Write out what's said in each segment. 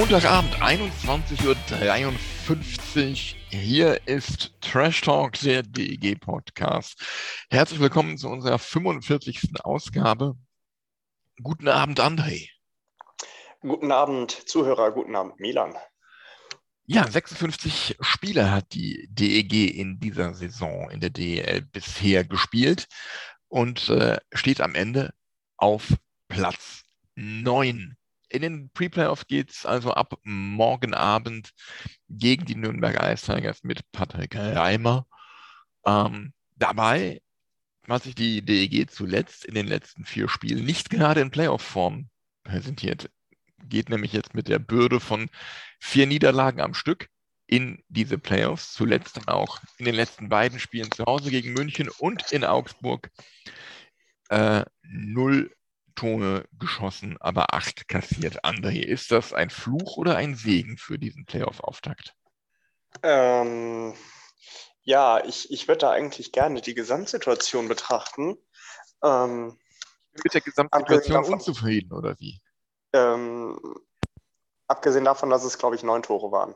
Montagabend, 21.53 Uhr. Hier ist Trash Talk, der DEG-Podcast. Herzlich willkommen zu unserer 45. Ausgabe. Guten Abend, André. Guten Abend, Zuhörer, guten Abend, Milan. Ja, 56 Spiele hat die DEG in dieser Saison in der DEL bisher gespielt und äh, steht am Ende auf Platz 9. In den Pre-Playoffs geht es also ab morgen Abend gegen die Nürnberger Ice Tigers mit Patrick Reimer. Ähm, dabei hat sich die DEG zuletzt in den letzten vier Spielen nicht gerade in Playoff-Form präsentiert. Geht nämlich jetzt mit der Bürde von vier Niederlagen am Stück in diese Playoffs. Zuletzt dann auch in den letzten beiden Spielen zu Hause gegen München und in Augsburg äh, null Tore geschossen, aber acht kassiert. André, ist das ein Fluch oder ein Segen für diesen Playoff-Auftakt? Ähm, ja, ich, ich würde da eigentlich gerne die Gesamtsituation betrachten. Ähm, Mit der Gesamtsituation davon- unzufrieden, oder wie? ähm, abgesehen davon, dass es, glaube ich, neun Tore waren,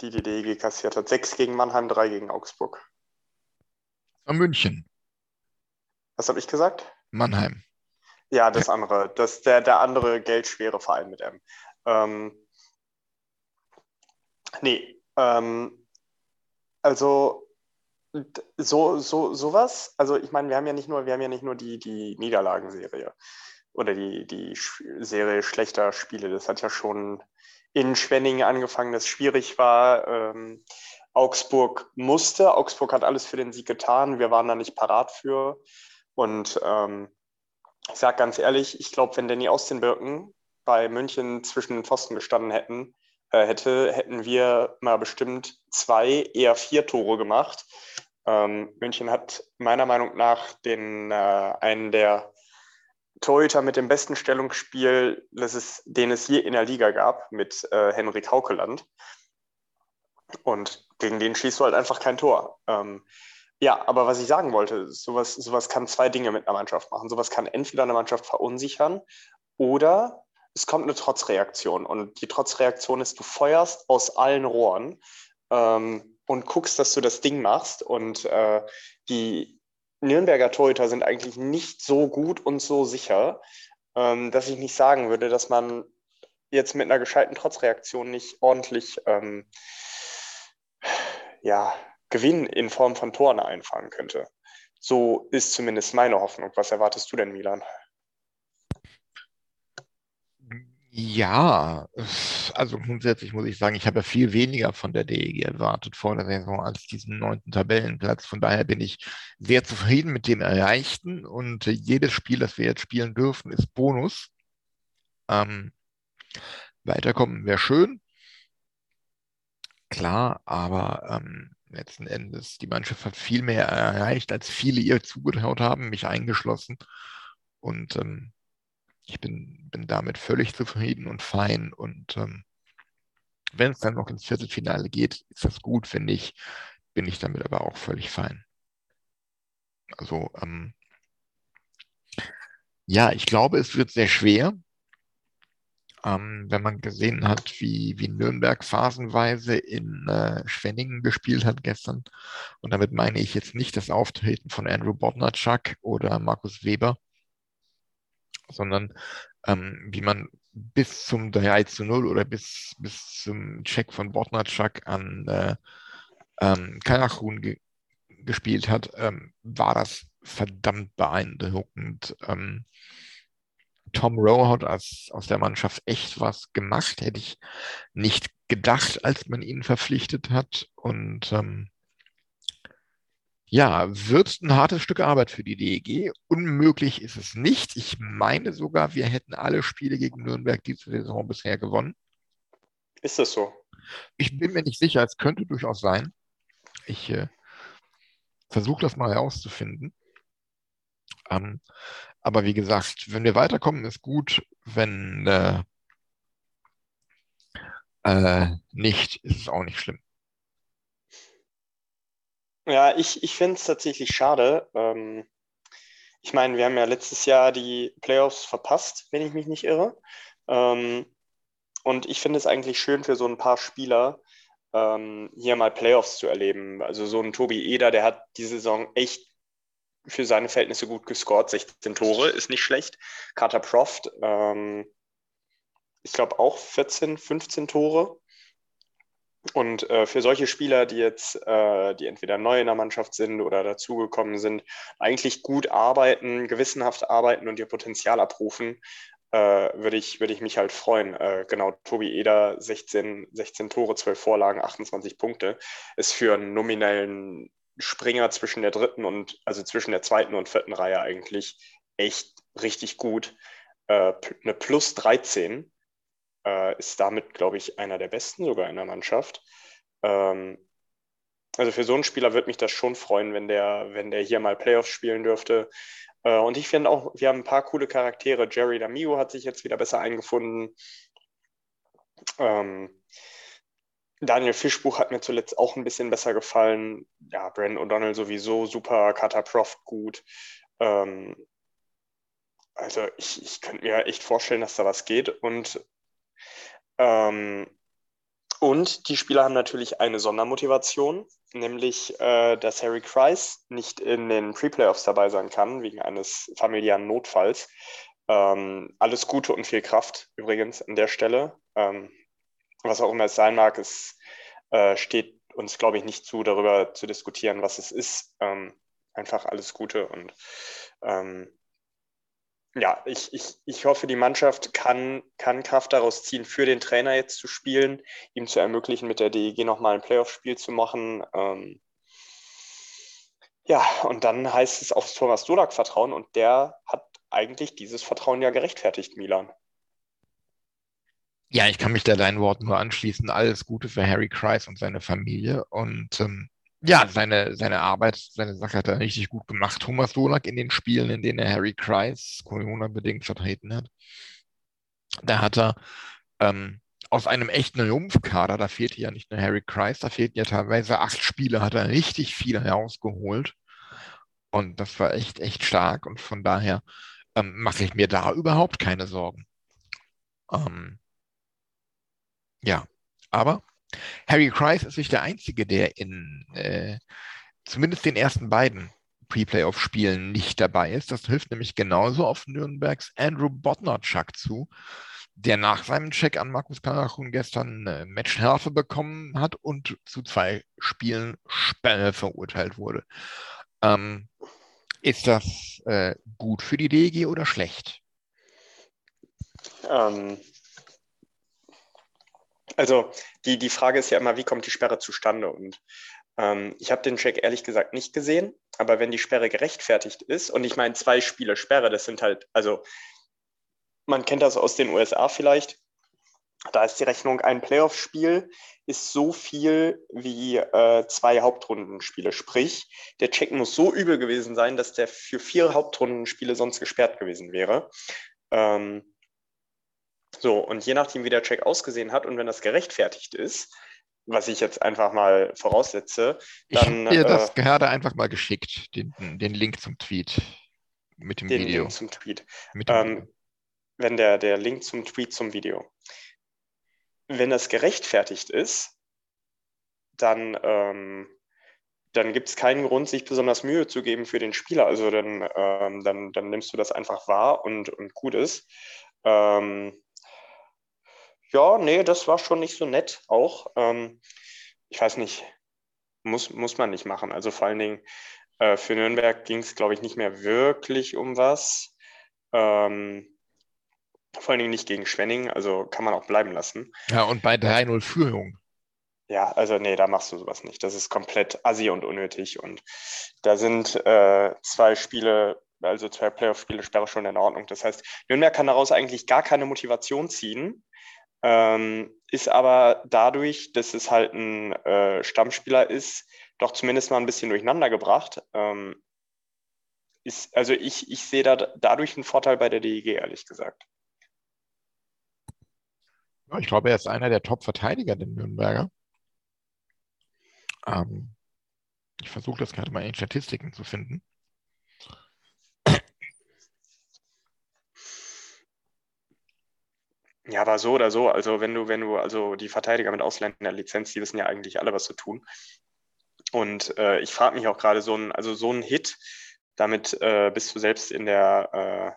die die DEG kassiert hat. Sechs gegen Mannheim, drei gegen Augsburg. Von München, Was habe ich gesagt? Mannheim. Ja, das andere, das, der, der andere geldschwere Verein mit M. Ähm, nee, ähm, also so, so, sowas, also ich meine, wir haben ja nicht nur, wir haben ja nicht nur die, die Niederlagenserie oder die, die Serie schlechter Spiele. Das hat ja schon in Schwenningen angefangen, das schwierig war. Ähm, Augsburg musste, Augsburg hat alles für den Sieg getan, wir waren da nicht parat für. Und ähm, ich sage ganz ehrlich, ich glaube, wenn Danny aus den Birken bei München zwischen den Pfosten gestanden hätten, äh, hätte, hätten wir mal bestimmt zwei, eher vier Tore gemacht. Ähm, München hat meiner Meinung nach den, äh, einen der Torhüter mit dem besten Stellungsspiel, das es, den es je in der Liga gab, mit äh, Henrik Haukeland. Und gegen den schießt du halt einfach kein Tor. Ähm, ja, aber was ich sagen wollte, sowas, sowas kann zwei Dinge mit einer Mannschaft machen. Sowas kann entweder eine Mannschaft verunsichern oder es kommt eine Trotzreaktion. Und die Trotzreaktion ist, du feuerst aus allen Rohren ähm, und guckst, dass du das Ding machst. Und äh, die Nürnberger Torhüter sind eigentlich nicht so gut und so sicher, ähm, dass ich nicht sagen würde, dass man jetzt mit einer gescheiten Trotzreaktion nicht ordentlich ähm, ja, Gewinn in Form von Toren einfahren könnte. So ist zumindest meine Hoffnung. Was erwartest du denn, Milan? Ja, also grundsätzlich muss ich sagen, ich habe ja viel weniger von der DEG erwartet vor der Saison als diesen neunten Tabellenplatz. Von daher bin ich sehr zufrieden mit dem Erreichten und jedes Spiel, das wir jetzt spielen dürfen, ist Bonus. Ähm, weiterkommen wäre schön. Klar, aber ähm, letzten Endes, die Mannschaft hat viel mehr erreicht, als viele ihr zugetraut haben, mich eingeschlossen. Und ähm, ich bin, bin damit völlig zufrieden und fein. Und ähm, wenn es dann noch ins Viertelfinale geht, ist das gut, finde ich. Bin ich damit aber auch völlig fein. Also, ähm, ja, ich glaube, es wird sehr schwer. Ähm, wenn man gesehen hat, wie, wie Nürnberg phasenweise in äh, Schwenningen gespielt hat gestern. Und damit meine ich jetzt nicht das Auftreten von Andrew Bodnarczak oder Markus Weber, sondern ähm, wie man bis zum 3 zu 0 oder bis, bis zum Check von Bodnarczak an äh, ähm, Kalachun ge gespielt hat, ähm, war das verdammt beeindruckend. Ähm, Tom Rowe hat aus, aus der Mannschaft echt was gemacht, hätte ich nicht gedacht, als man ihn verpflichtet hat. Und ähm, ja, wird ein hartes Stück Arbeit für die DEG. Unmöglich ist es nicht. Ich meine sogar, wir hätten alle Spiele gegen Nürnberg diese Saison bisher gewonnen. Ist das so? Ich bin mir nicht sicher, es könnte durchaus sein. Ich äh, versuche das mal herauszufinden. Ähm, aber wie gesagt, wenn wir weiterkommen, ist gut. Wenn äh, äh, nicht, ist es auch nicht schlimm. Ja, ich, ich finde es tatsächlich schade. Ähm, ich meine, wir haben ja letztes Jahr die Playoffs verpasst, wenn ich mich nicht irre. Ähm, und ich finde es eigentlich schön für so ein paar Spieler, ähm, hier mal Playoffs zu erleben. Also so ein Tobi Eder, der hat die Saison echt für seine Verhältnisse gut gescored. 16 Tore ist nicht schlecht. Carter Proft, ähm, ich glaube auch 14, 15 Tore. Und äh, für solche Spieler, die jetzt, äh, die entweder neu in der Mannschaft sind oder dazugekommen sind, eigentlich gut arbeiten, gewissenhaft arbeiten und ihr Potenzial abrufen, äh, würde ich, würd ich mich halt freuen. Äh, genau, Tobi Eder, 16, 16 Tore, 12 Vorlagen, 28 Punkte, ist für einen nominellen Springer zwischen der dritten und, also zwischen der zweiten und vierten Reihe eigentlich echt richtig gut. Äh, eine Plus 13 äh, ist damit, glaube ich, einer der besten sogar in der Mannschaft. Ähm, also für so einen Spieler würde mich das schon freuen, wenn der, wenn der hier mal Playoffs spielen dürfte. Äh, und ich finde auch, wir haben ein paar coole Charaktere. Jerry D'Amigo hat sich jetzt wieder besser eingefunden. Ähm, Daniel Fischbuch hat mir zuletzt auch ein bisschen besser gefallen. Ja, Brandon O'Donnell sowieso super, Carter Prof gut. Ähm, also ich, ich könnte mir echt vorstellen, dass da was geht. Und ähm, und die Spieler haben natürlich eine Sondermotivation, nämlich, äh, dass Harry Kreis nicht in den Pre-Playoffs dabei sein kann, wegen eines familiären Notfalls. Ähm, alles Gute und viel Kraft übrigens an der Stelle. Ähm, was auch immer es sein mag, es äh, steht uns, glaube ich, nicht zu, darüber zu diskutieren, was es ist. Ähm, einfach alles Gute und ähm, ja, ich, ich, ich hoffe, die Mannschaft kann, kann Kraft daraus ziehen, für den Trainer jetzt zu spielen, ihm zu ermöglichen, mit der DEG nochmal ein Playoff-Spiel zu machen. Ähm, ja, und dann heißt es auf Thomas Dolak vertrauen und der hat eigentlich dieses Vertrauen ja gerechtfertigt, Milan. Ja, ich kann mich da deinen Worten nur anschließen. Alles Gute für Harry Kreis und seine Familie. Und ähm, ja, seine, seine Arbeit, seine Sache hat er richtig gut gemacht. Thomas Dolak in den Spielen, in denen er Harry Kreis Corona-bedingt vertreten hat, da hat er ähm, aus einem echten Rumpfkader, da fehlte ja nicht nur Harry Kreis, da fehlten ja teilweise acht Spiele, hat er richtig viele herausgeholt. Und das war echt, echt stark. Und von daher ähm, mache ich mir da überhaupt keine Sorgen. Ähm, ja, aber Harry Kreis ist nicht der Einzige, der in äh, zumindest den ersten beiden Pre-Playoff-Spielen nicht dabei ist. Das hilft nämlich genauso auf Nürnbergs Andrew Bodnarczak zu, der nach seinem Check an Markus Karachun gestern äh, Matchhärfe bekommen hat und zu zwei Spielen Sperre verurteilt wurde. Ähm, ist das äh, gut für die DG oder schlecht? Ähm, also die, die Frage ist ja immer, wie kommt die Sperre zustande? Und ähm, ich habe den Check ehrlich gesagt nicht gesehen, aber wenn die Sperre gerechtfertigt ist, und ich meine, zwei Spiele Sperre, das sind halt, also man kennt das aus den USA vielleicht, da ist die Rechnung, ein Playoff-Spiel ist so viel wie äh, zwei Hauptrundenspiele. Sprich, der Check muss so übel gewesen sein, dass der für vier Hauptrundenspiele sonst gesperrt gewesen wäre. Ähm, so, und je nachdem, wie der Check ausgesehen hat und wenn das gerechtfertigt ist, was ich jetzt einfach mal voraussetze, dann. Ich habe dir das äh, gerade einfach mal geschickt, den, den Link zum Tweet mit dem den Video. Link zum Tweet. Ähm, wenn der, der Link zum Tweet zum Video. Wenn das gerechtfertigt ist, dann, ähm, dann gibt es keinen Grund, sich besonders Mühe zu geben für den Spieler. Also dann, ähm, dann, dann nimmst du das einfach wahr und, und gut ist. Ähm, ja, nee, das war schon nicht so nett auch. Ähm, ich weiß nicht, muss, muss man nicht machen. Also vor allen Dingen äh, für Nürnberg ging es, glaube ich, nicht mehr wirklich um was. Ähm, Vor allen Dingen nicht gegen Schwenning, also kann man auch bleiben lassen. Ja, und bei 3-0 Führung. Ja, also nee, da machst du sowas nicht. Das ist komplett assi und unnötig. Und da sind äh, zwei Spiele, also zwei Playoff-Spiele Sperre schon in Ordnung. Das heißt, Nürnberg kann daraus eigentlich gar keine Motivation ziehen, ähm, ist aber dadurch, dass es halt ein äh, Stammspieler ist, doch zumindest mal ein bisschen durcheinander gebracht. Ähm, ist, also ich, ich sehe da dadurch einen Vorteil bei der DEG, ehrlich gesagt. Ich glaube, er ist einer der Top-Verteidiger, der Nürnberger. Ähm, ich versuche das gerade mal in Statistiken zu finden. Ja, aber so oder so, also wenn du, wenn du, also die Verteidiger mit Ausländerlizenz, die wissen ja eigentlich alle, was zu tun. Und äh, ich frage mich auch gerade, so ein, also so ein Hit, damit äh, bist du selbst in der, äh,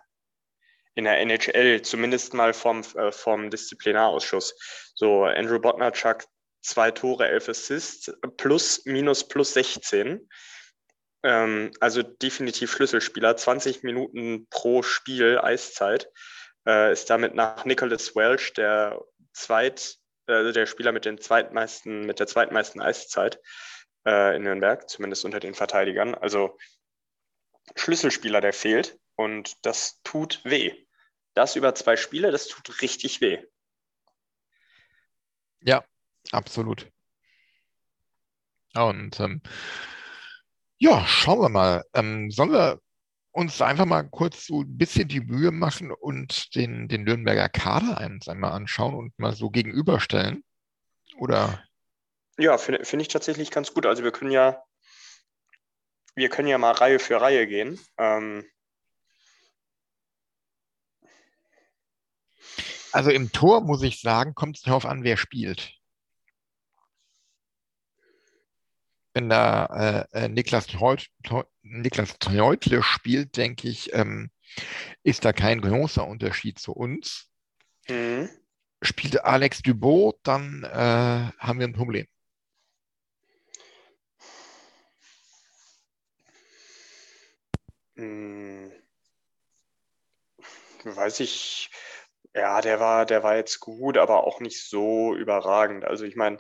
in der NHL, zumindest mal vom, äh, vom Disziplinarausschuss. So, Andrew Botnarchuk zwei Tore, elf Assists, plus, minus, plus 16. Ähm, also definitiv Schlüsselspieler, 20 Minuten pro Spiel Eiszeit. Äh, ist damit nach Nicholas Welch der zweit, also der Spieler mit den zweitmeisten, mit der zweitmeisten Eiszeit äh, in Nürnberg, zumindest unter den Verteidigern. Also Schlüsselspieler, der fehlt und das tut weh. Das über zwei Spiele, das tut richtig weh. Ja, Absolut. Und ähm, ja, schauen wir mal. Ähm, sollen wir uns einfach mal kurz so ein bisschen die Mühe machen und den, den Nürnberger Kader einmal anschauen und mal so gegenüberstellen? Oder? Ja, finde find ich tatsächlich ganz gut. Also wir können ja, wir können ja mal Reihe für Reihe gehen. Ähm, also im Tor muss ich sagen, kommt es darauf an, wer spielt. Wenn da äh, äh Niklas, Treut, Niklas Treutle spielt, denke ich, ähm, ist da kein großer Unterschied zu uns. Mhm. Spielt Alex Dubot, dann äh, haben wir ein Problem. Hm. Weiß ich, ja, der war, der war jetzt gut, aber auch nicht so überragend. Also ich meine,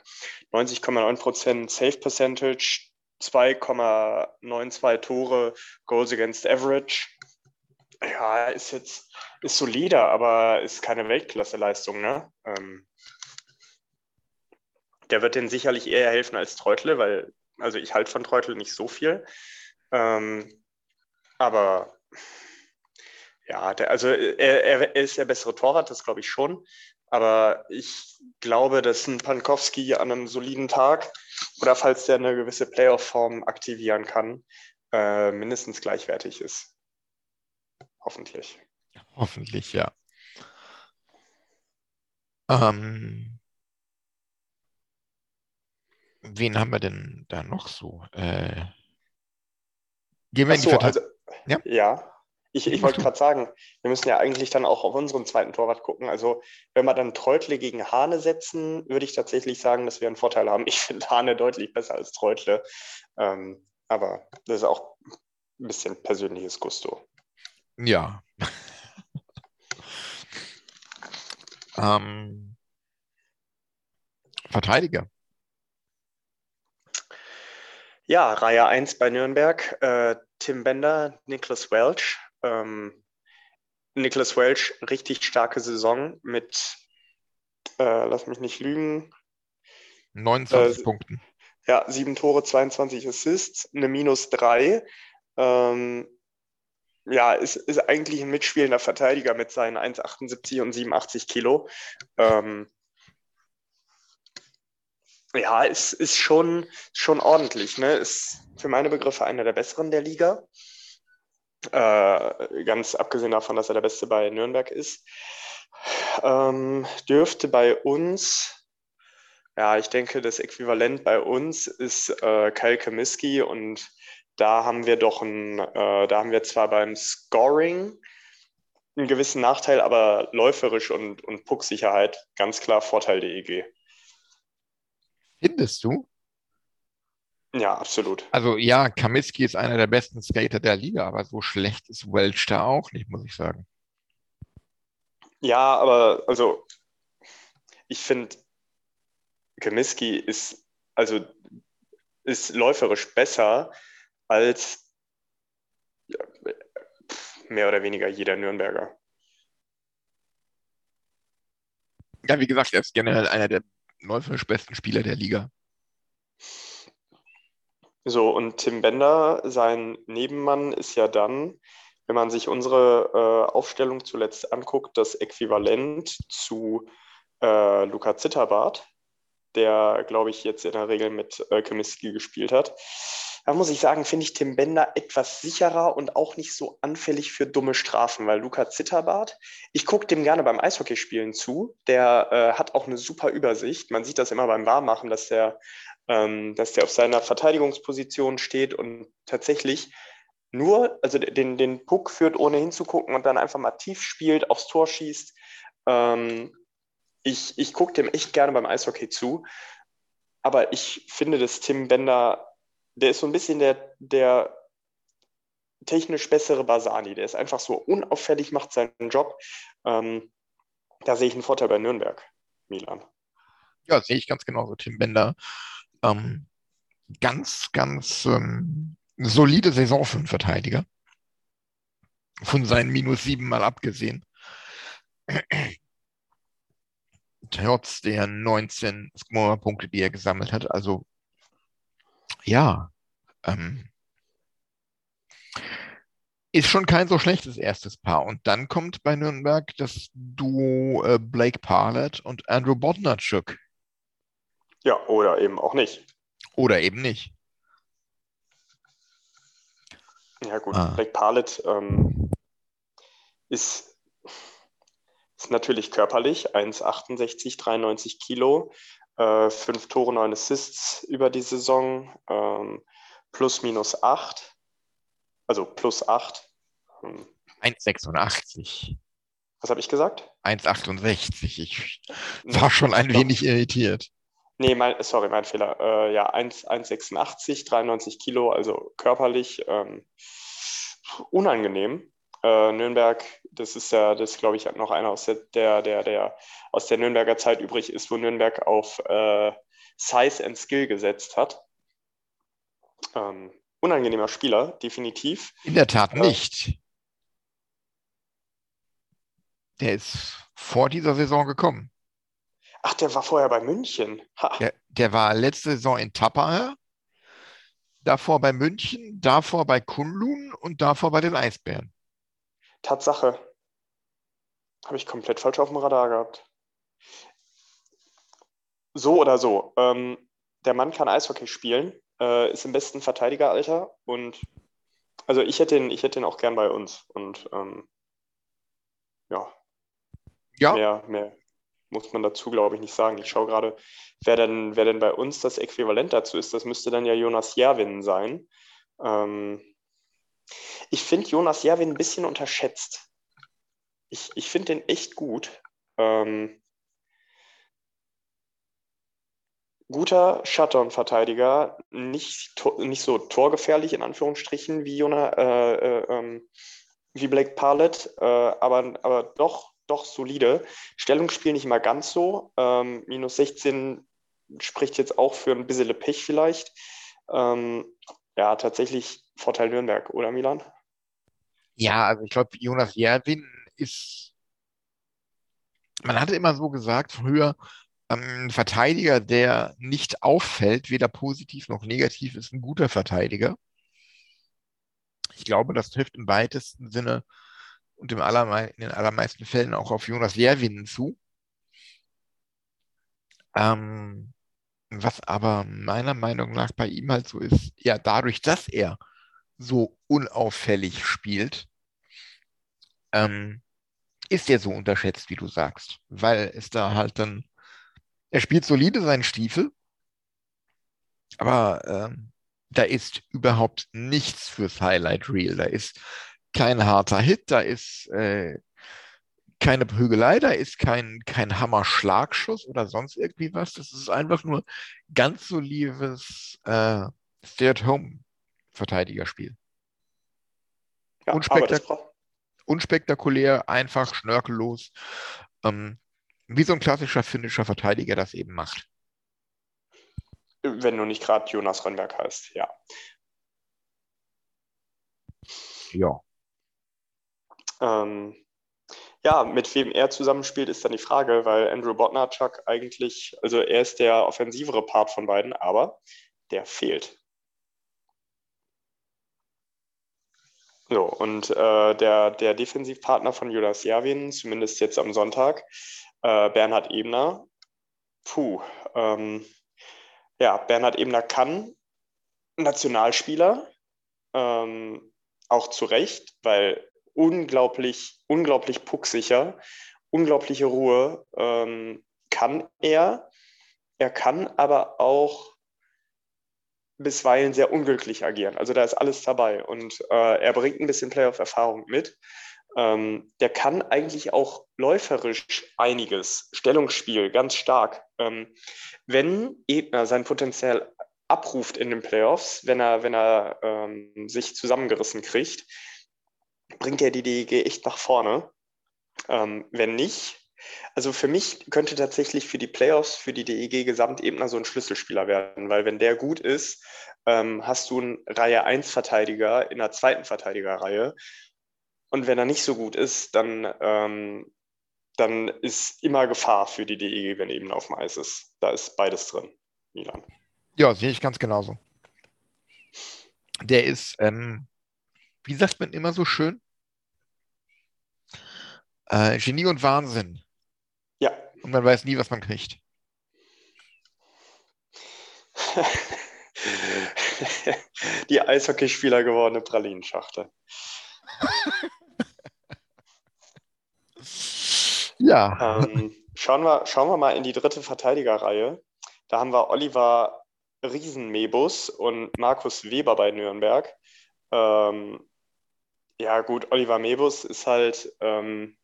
90,9% Safe Percentage, 2,92 Tore, Goals against Average. Ja, ist jetzt ist solider, aber ist keine Weltklasse-Leistung, ne? Ähm, der wird denen sicherlich eher helfen als Treutle, weil, also ich halte von Treutle nicht so viel. Ähm, aber ja, der, also äh, er, er, ist der bessere Torwart, das glaube ich schon. Aber ich glaube, dass ein Pankowski an einem soliden Tag oder falls der eine gewisse Playoff-Form aktivieren kann, äh, mindestens gleichwertig ist. Hoffentlich. Hoffentlich, ja. Ähm, wen haben wir denn da noch so? Äh, gehen wir Ach in die so, also, ja? ja, ich, ich wollte gerade sagen, wir müssen ja eigentlich dann auch auf unseren zweiten Torwart gucken. Also, wenn wir dann Treutle gegen Hane setzen, würde ich tatsächlich sagen, dass wir einen Vorteil haben. Ich finde Hane deutlich besser als Treutle. Ähm, aber das ist auch ein bisschen persönliches Gusto. Ja. ähm, Verteidiger. Ja, Reihe 1 bei Nürnberg. Äh, Tim Bender, Niklas Welch. Ähm, Nicholas Welch, richtig starke Saison mit, äh, lass mich nicht lügen, 29 äh, Punkten. Ja, sieben Tore, 22 Assists, eine Minus drei. Ähm, ja, ist, ist eigentlich ein mitspielender Verteidiger mit seinen 1,78 und 87 Kilo. Ähm, ja, ist, ist schon, schon ordentlich. Ne? Ist für meine Begriffe einer der besseren der Liga. Äh, ganz abgesehen davon, dass er der Beste bei Nürnberg ist. Ähm, dürfte bei uns, ja, ich denke, das Äquivalent bei uns ist äh, Kyle Kamiski und da haben wir doch ein, äh, da haben wir zwar beim Scoring einen gewissen Nachteil, aber läuferisch und, und Pucksicherheit ganz klar Vorteil der EG. Findest du? Ja, absolut. Also ja, Kamiski ist einer der besten Skater der Liga, aber so schlecht ist Welch da auch nicht, muss ich sagen. Ja, aber also ich finde, Kemiski ist also ist läuferisch besser als ja, mehr oder weniger jeder Nürnberger. Ja, wie gesagt, er ist generell einer der läuferisch besten Spieler der Liga. So, und Tim Bender, sein Nebenmann, ist ja dann, wenn man sich unsere äh, Aufstellung zuletzt anguckt, das Äquivalent zu äh, Luca Zitterbart, der, glaube ich, jetzt in der Regel mit äh, Kemiski gespielt hat. Da muss ich sagen, finde ich Tim Bender etwas sicherer und auch nicht so anfällig für dumme Strafen, weil Luca Zitterbart, ich gucke dem gerne beim Eishockeyspielen zu. Der äh, hat auch eine super Übersicht. Man sieht das immer beim Warmmachen, dass der, ähm, dass der auf seiner Verteidigungsposition steht und tatsächlich nur, also den, den Puck führt, ohne hinzugucken und dann einfach mal tief spielt, aufs Tor schießt. Ähm, ich ich gucke dem echt gerne beim Eishockey zu. Aber ich finde, dass Tim Bender der ist so ein bisschen der, der technisch bessere Basani. Der ist einfach so unauffällig, macht seinen Job. Ähm, da sehe ich einen Vorteil bei Nürnberg, Milan. Ja, sehe ich ganz genauso. Tim Bender. Ähm, ganz, ganz ähm, solide Saison für einen Verteidiger. Von seinen minus sieben mal abgesehen. Trotz der 19 Scorer-Punkte, die er gesammelt hat. Also ja, ähm, ist schon kein so schlechtes erstes Paar. Und dann kommt bei Nürnberg das Duo äh, Blake Parlett und Andrew Bodnarchuk. Ja, oder eben auch nicht. Oder eben nicht. Ja, gut, ah. Blake Parlett ähm, ist, ist natürlich körperlich, 1,68, 93 Kilo, äh, fünf Tore, neun Assists über die Saison, ähm, plus minus acht, also plus acht. 1,86. Ähm. Was habe ich gesagt? 1,68. Ich war schon ein wenig irritiert. Nee, mein, sorry, mein Fehler. Äh, ja, 1,86, 93 Kilo, also körperlich ähm, unangenehm. Äh, Nürnberg, das ist ja, das glaube ich, noch einer aus der, der, der, der aus der Nürnberger Zeit übrig ist, wo Nürnberg auf äh, Size and Skill gesetzt hat. Ähm, unangenehmer Spieler, definitiv. In der Tat äh, nicht. Der ist vor dieser Saison gekommen. Ach, der war vorher bei München. Der, der, war letzte Saison in Tappaer, davor bei München, davor bei Kunlun und davor bei den Eisbären. Tatsache. Habe ich komplett falsch auf dem Radar gehabt. So oder so. Ähm, der Mann kann Eishockey spielen, äh, ist im besten Verteidigeralter und also ich hätte ihn, ich hätte ihn auch gern bei uns. Und ähm, ja. Ja. Mehr, mehr muss man dazu, glaube ich, nicht sagen. Ich schaue gerade, wer denn, wer denn bei uns das Äquivalent dazu ist. Das müsste dann ja Jonas Jerwin sein. Ähm, ich finde Jonas Jerwin ein bisschen unterschätzt. Ich, ich finde den echt gut. Ähm, guter Shutdown-Verteidiger, nicht, nicht so torgefährlich in Anführungsstrichen wie, Jona, äh, äh, ähm, wie Blake Parlett, äh, aber, aber doch, doch solide. Stellungsspiel nicht immer ganz so. Ähm, minus 16 spricht jetzt auch für ein bisschen Pech vielleicht. Ähm, ja, tatsächlich Vorteil Nürnberg, oder Milan? Ja, also ich glaube, Jonas Jerwin ist, man hatte immer so gesagt, früher, ein Verteidiger, der nicht auffällt, weder positiv noch negativ, ist ein guter Verteidiger. Ich glaube, das trifft im weitesten Sinne und im allerme in den allermeisten Fällen auch auf Jonas Jerwin zu. Ähm, was aber meiner Meinung nach bei ihm halt so ist, ja, dadurch, dass er so unauffällig spielt, ähm, ist er so unterschätzt, wie du sagst, weil es da halt dann, er spielt solide seinen Stiefel, aber ähm, da ist überhaupt nichts fürs Highlight Reel. Da ist kein harter Hit, da ist äh, keine Prügelei, da ist kein, kein Hammer-Schlagschuss oder sonst irgendwie was. Das ist einfach nur ganz solides äh, Stay-at-Home-Verteidigerspiel. Ja, Unspektak unspektakulär, einfach, schnörkellos. Ähm, wie so ein klassischer finnischer Verteidiger das eben macht. Wenn du nicht gerade Jonas Rönnberg heißt, ja. Ja. Ähm, ja, mit wem er zusammenspielt, ist dann die Frage, weil Andrew Botnarchuk eigentlich, also er ist der offensivere Part von beiden, aber der fehlt. So, und äh, der, der Defensivpartner von Jonas Javin, zumindest jetzt am Sonntag, äh, Bernhard Ebner, puh, ähm, ja, Bernhard Ebner kann Nationalspieler, ähm, auch zu Recht, weil unglaublich, unglaublich pucksicher, unglaubliche Ruhe ähm, kann er. Er kann aber auch bisweilen sehr unglücklich agieren. Also da ist alles dabei und äh, er bringt ein bisschen Playoff-Erfahrung mit. Ähm, der kann eigentlich auch läuferisch einiges, Stellungsspiel ganz stark. Ähm, wenn Ebner sein Potenzial abruft in den Playoffs, wenn er, wenn er ähm, sich zusammengerissen kriegt, bringt er die DEG echt nach vorne. Ähm, wenn nicht, also für mich könnte tatsächlich für die Playoffs, für die DEG Gesamtebner so ein Schlüsselspieler werden, weil wenn der gut ist, ähm, hast du einen Reihe 1 Verteidiger in der zweiten Verteidigerreihe. Und wenn er nicht so gut ist, dann, ähm, dann ist immer Gefahr für die DEG, wenn eben auf dem Eis ist. Da ist beides drin, Milan. Ja, sehe ich ganz genauso. Der ist, ähm, wie sagt man immer so schön? Äh, Genie und Wahnsinn. Ja. Und man weiß nie, was man kriegt. Die Eishockeyspieler gewordene Pralinenschachtel. ja. Ähm, schauen, wir, schauen wir mal in die dritte Verteidigerreihe. Da haben wir Oliver Riesenmebus und Markus Weber bei Nürnberg. Ähm, ja, gut, Oliver Mebus ist halt, ähm,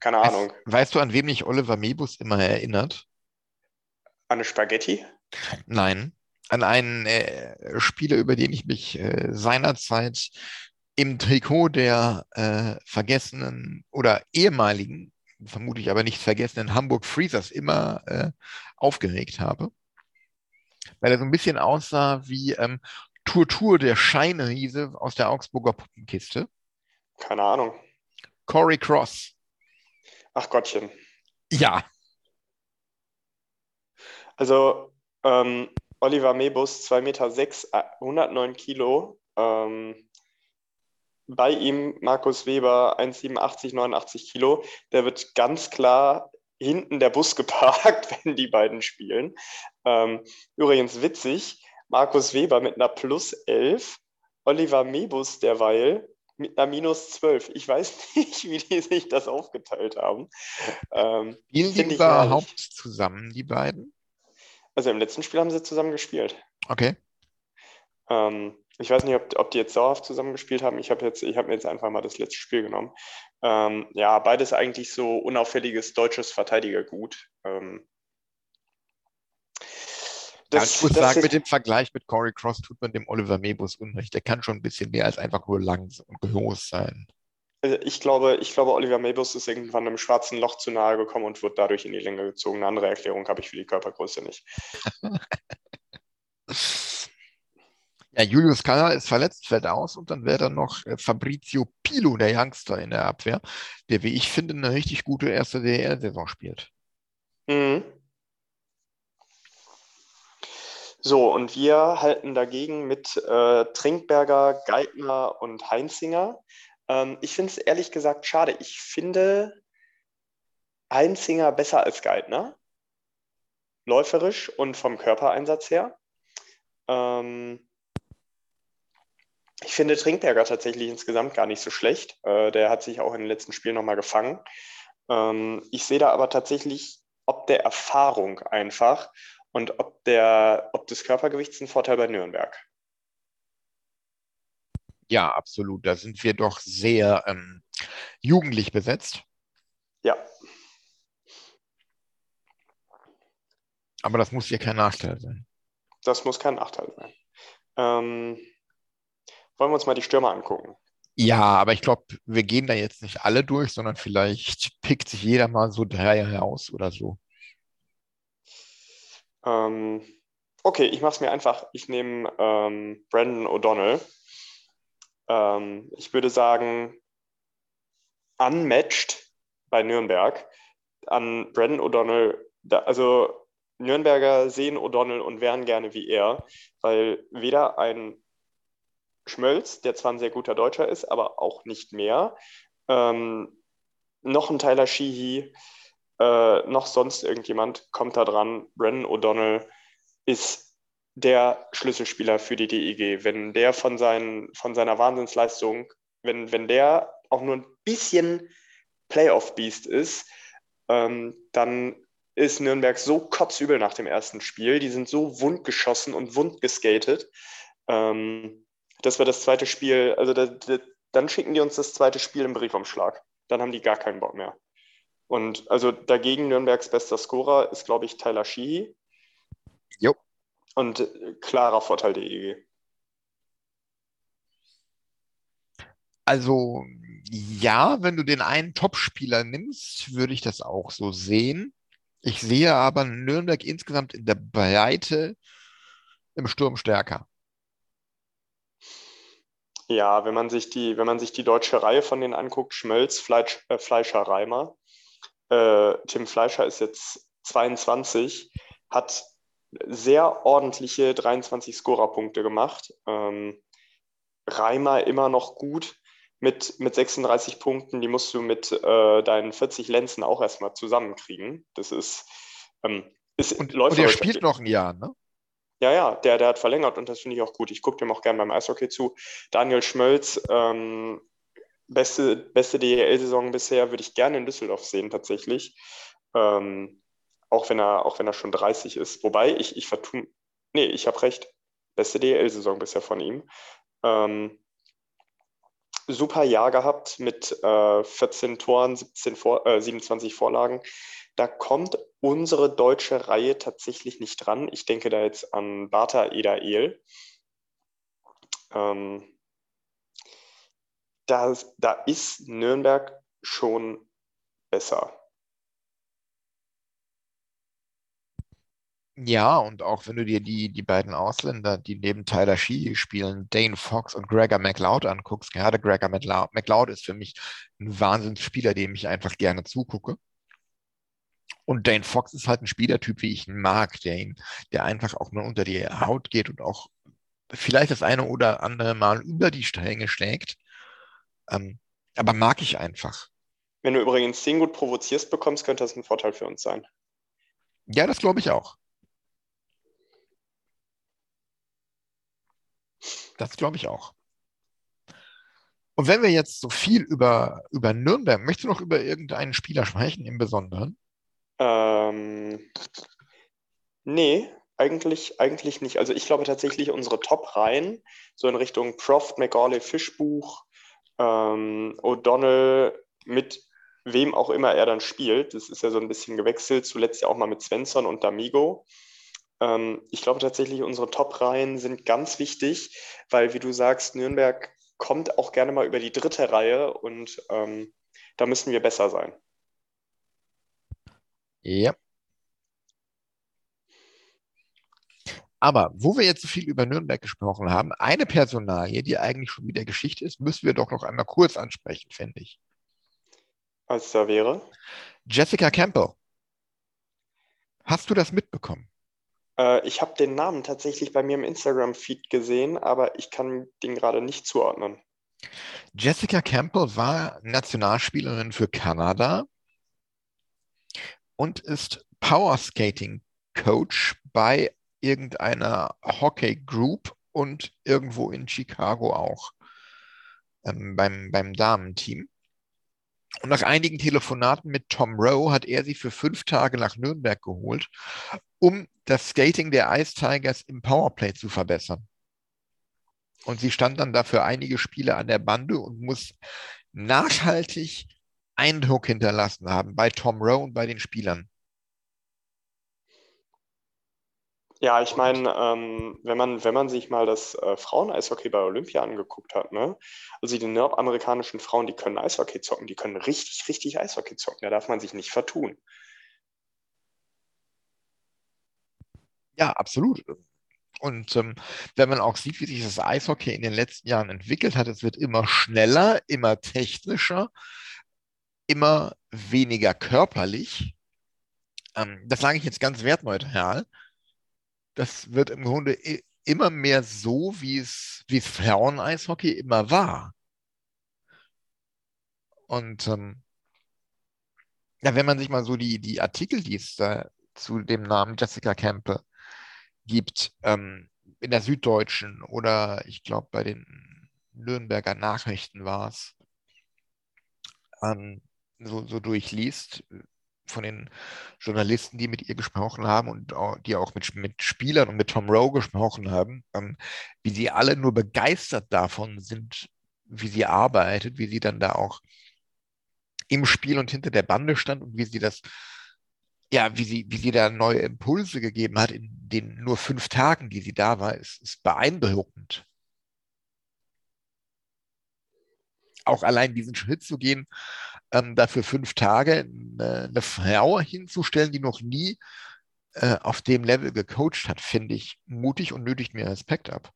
keine Weißt, Ahnung, weißt du, an wem mich Oliver Mebus immer erinnert? an eine Spaghetti. Nein. An einen äh, Spieler, über den ich mich äh, seinerzeit im Trikot der äh, vergessenen oder ehemaligen, vermutlich aber nicht vergessenen Hamburg Freezers immer äh, aufgeregt habe. Weil er so ein bisschen aussah wie ähm, Turtur, der Scheinriese aus der Augsburger Puppenkiste. Keine Ahnung. Corey Cross. Ach Gottchen. Ja, Also ähm, Oliver Mebus, 2,6 Meter, 6, 109 Kilo. Ähm, bei ihm Markus Weber, 1,87, 89 Kilo. Der wird ganz klar hinten der Bus geparkt, wenn die beiden spielen. Ähm, übrigens witzig, Markus Weber mit einer Plus 11, Oliver Mebus derweil mit einer Minus 12. Ich weiß nicht, wie die sich das aufgeteilt haben. Ähm, spielen die überhaupt zusammen, die beiden? also im letzten Spiel haben sie zusammen gespielt. Okay. Ähm, ich weiß nicht, ob, ob die jetzt dauerhaft zusammen gespielt haben. Ich habe jetzt, ich habe mir jetzt einfach mal das letzte Spiel genommen. Ähm, ja, beides eigentlich so unauffälliges deutsches Verteidigergut. Ähm, das, ich muss sagen, mit dem Vergleich mit Corey Cross tut man dem Oliver Mebus Unrecht. Der kann schon ein bisschen mehr als einfach nur lang und groß sein. also ich glaube, ich glaube, Oliver Mebus ist irgendwann einem schwarzen Loch zu nahe gekommen und wird dadurch in die Länge gezogen. Eine andere Erklärung habe ich für die Körpergröße nicht. Ja, Julius Kalla ist verletzt, fällt aus und dann wäre dann noch äh, Fabrizio Pilo, der Youngster in der Abwehr, der, wie ich finde, eine richtig gute erste DEL-Saison spielt. Mhm. So, und wir halten dagegen mit äh, Trinkberger, Geithner und Heinzinger. Ähm, ich finde es ehrlich gesagt schade. Ich finde Heinzinger besser als Geithner. Läuferisch und vom Körpereinsatz her. Ähm, ich finde Trinkberger tatsächlich insgesamt gar nicht so schlecht. Äh, der hat sich auch in den letzten Spielen nochmal gefangen. Ähm, ich sehe da aber tatsächlich ob der Erfahrung einfach und ob, der, ob des Körpergewichts ein Vorteil bei Nürnberg. Ja, absolut. Da sind wir doch sehr ähm, jugendlich besetzt. Ja, Aber das muss hier kein Nachteil sein. das muss kein Nachteil sein. Ähm, wollen wir uns mal die Stürmer angucken. Ja, aber ich glaube, wir gehen da jetzt nicht alle durch, sondern vielleicht pickt sich jeder mal so drei heraus oder so. Ähm, okay, ich mache es mir einfach. Ich nehme ähm, Brandon O'Donnell. Ähm, ich würde sagen, unmatched bei Nürnberg. An Brandon O'Donnell, da, also Nürnberger sehen O'Donnell und wären gerne wie er, weil weder ein Schmölz, der zwar ein sehr guter Deutscher ist, aber auch nicht mehr, ähm, noch ein Tyler Sheehy, äh, noch sonst irgendjemand kommt da dran. Brandon O'Donnell ist der Schlüsselspieler für die DEG. Wenn der von, seinen, von seiner Wahnsinnsleistung, wenn, wenn der auch nur ein bisschen Playoff-Beast ist, ähm, dann ist Nürnberg so kotzübel nach dem ersten Spiel. Die sind so wundgeschossen und wundgeskatet, ähm, dass wir das zweite Spiel, also da, da, dann schicken die uns das zweite Spiel im Briefumschlag. Dann haben die gar keinen Bock mehr. Und also dagegen Nürnbergs bester Scorer ist, glaube ich, Tyler Sheehy. Jo. Und klarer Vorteil der EG. Also ja, wenn du den einen Topspieler nimmst, würde ich das auch so sehen. Ich sehe aber Nürnberg insgesamt in der Breite im Sturm stärker. Ja, wenn man sich die, wenn man sich die deutsche Reihe von denen anguckt, Schmölz, Fleisch, äh, Fleischer, Reimer. Äh, Tim Fleischer ist jetzt 22, hat sehr ordentliche 23 Scorerpunkte gemacht. Ähm, Reimer immer noch gut mit, mit 36 Punkten, die musst du mit äh, deinen 40 Lenzen auch erstmal zusammenkriegen. Das ist, ähm, ist und, und der spielt noch ein Jahr, ne? Ja, ja, der, der hat verlängert und das finde ich auch gut. Ich gucke dem auch gerne beim Eishockey zu. Daniel Schmölz, ähm, beste, beste DEL-Saison bisher, würde ich gerne in Düsseldorf sehen, tatsächlich. Ähm, auch, wenn er, auch wenn er schon 30 ist. Wobei, ich, ich vertue, nee, ich habe recht. Beste DEL-Saison bisher von ihm. Ähm, super Jahr gehabt mit äh, 14 Toren, 17 Vor äh, 27 Vorlagen. Da kommt unsere deutsche Reihe tatsächlich nicht dran. Ich denke da jetzt an Bata Eda El. Ähm, da, da ist Nürnberg schon besser. Ja, und auch wenn du dir die, die beiden Ausländer, die neben Tyler Sheehy spielen, Dane Fox und Gregor McLeod anguckst, gerade Gregor McLeod, McLeod ist für mich ein Wahnsinnsspieler, dem ich einfach gerne zugucke. Und Dane Fox ist halt ein Spielertyp, wie ich ihn mag, der, ihn, der einfach auch mal unter die Haut geht und auch vielleicht das eine oder andere Mal über die Stränge schlägt. Ähm, aber mag ich einfach. Wenn du übrigens den gut provozierst bekommst, könnte das ein Vorteil für uns sein. Ja, das glaube ich auch. Das glaube ich auch. Und wenn wir jetzt so viel über, über Nürnberg, möchtest du noch über irgendeinen Spieler sprechen im Besonderen? Ähm, nee, eigentlich, eigentlich nicht. Also ich glaube tatsächlich unsere Top-Reihen, so in Richtung Proft, McGauley, Fischbuch, ähm, O'Donnell, mit wem auch immer er dann spielt. Das ist ja so ein bisschen gewechselt, zuletzt ja auch mal mit Svensson und D'Amigo. Ähm, ich glaube tatsächlich, unsere Top-Reihen sind ganz wichtig, weil, wie du sagst, Nürnberg kommt auch gerne mal über die dritte Reihe und ähm, da müssen wir besser sein. Ja. Aber wo wir jetzt so viel über Nürnberg gesprochen haben, eine Personalie, die eigentlich schon wieder Geschichte ist, müssen wir doch noch einmal kurz ansprechen, finde ich. Was da wäre? Jessica Campbell. Hast du das mitbekommen? Äh, ich habe den Namen tatsächlich bei mir im Instagram-Feed gesehen, aber ich kann den gerade nicht zuordnen. Jessica Campbell war Nationalspielerin für Kanada und ist Powerskating Coach bei irgendeiner Hockey Group und irgendwo in Chicago auch ähm, beim, beim Damenteam. Und nach einigen Telefonaten mit Tom Rowe hat er sie für fünf Tage nach Nürnberg geholt, um das Skating der Ice Tigers im Powerplay zu verbessern. Und sie stand dann dafür einige Spiele an der Bande und muss nachhaltig Eindruck hinterlassen haben bei Tom Rowe und bei den Spielern. Ja, ich meine, ähm, wenn man, wenn man sich mal das äh, Frauen-Eishockey bei Olympia angeguckt hat, ne? Also die nordamerikanischen Frauen, die können Eishockey zocken, die können richtig, richtig Eishockey zocken. Da darf man sich nicht vertun. Ja, absolut. Und ähm, wenn man auch sieht, wie sich das Eishockey in den letzten Jahren entwickelt hat, es wird immer schneller, immer technischer, immer weniger körperlich. Ähm, das sage ich jetzt ganz wertneutral. Das wird im Grunde immer mehr so, wie es, wie es Frauen-Eishockey immer war. Und ähm, ja, wenn man sich mal so die, die Artikel liest äh, zu dem Namen Jessica Campbell, gibt ähm, in der Süddeutschen oder ich glaube bei den Nürnberger Nachrichten war es, ähm, so, so durchliest von den Journalisten, die mit ihr gesprochen haben und die auch mit, mit Spielern und mit Tom Rowe gesprochen haben, ähm, wie sie alle nur begeistert davon sind, wie sie arbeitet, wie sie dann da auch im Spiel und hinter der Bande stand und wie sie das ja, wie sie, wie sie da neue Impulse gegeben hat in den nur fünf Tagen, die sie da war, ist, ist beeindruckend. Auch allein diesen Schritt zu gehen, ähm, dafür fünf Tage eine, eine, Frau hinzustellen, die noch nie äh, auf dem Level gecoacht hat, finde ich mutig und nötigt mir Respekt ab.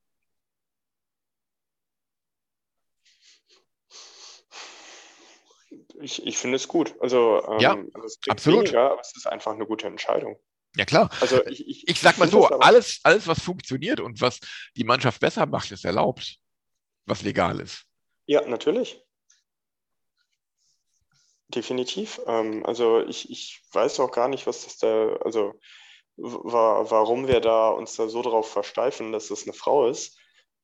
Ich, ich finde es gut. Also, ähm, ja, also es absolut. Weniger, aber es ist einfach eine gute Entscheidung. Ja, klar. Also ich, ich, ich sag mal so, alles, alles, was funktioniert und was die Mannschaft besser macht, ist erlaubt, was legal ist. Ja, natürlich. Definitiv. Ähm, also ich, ich weiß auch gar nicht, was das da, also wa warum wir da uns da so drauf versteifen, dass das eine Frau ist.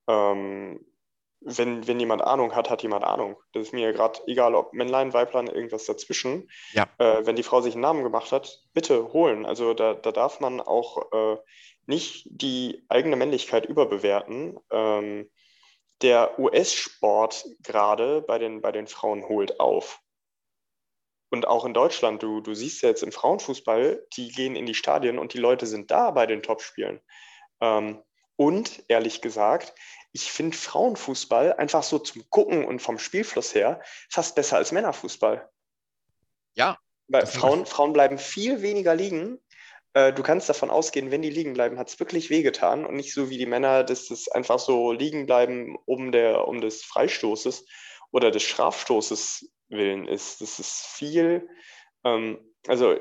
Ähm, wenn, wenn jemand Ahnung hat, hat jemand Ahnung. Das ist mir gerade egal, ob Männlein, Weiblein, irgendwas dazwischen. Ja. Äh, wenn die Frau sich einen Namen gemacht hat, bitte holen. Also da, da darf man auch äh, nicht die eigene Männlichkeit überbewerten. Ähm, der US-Sport gerade bei den, bei den Frauen holt auf. Und auch in Deutschland, du, du siehst ja jetzt im Frauenfußball, die gehen in die Stadien und die Leute sind da bei den Topspielen. Ähm, und ehrlich gesagt, ich finde Frauenfußball einfach so zum Gucken und vom Spielfluss her fast besser als Männerfußball. Ja. Weil Frauen, Frauen bleiben viel weniger liegen. Äh, du kannst davon ausgehen, wenn die liegen bleiben, hat es wirklich wehgetan und nicht so wie die Männer, dass das einfach so liegen bleiben um, der, um des Freistoßes oder des Strafstoßes willen ist. Das ist viel, ähm, also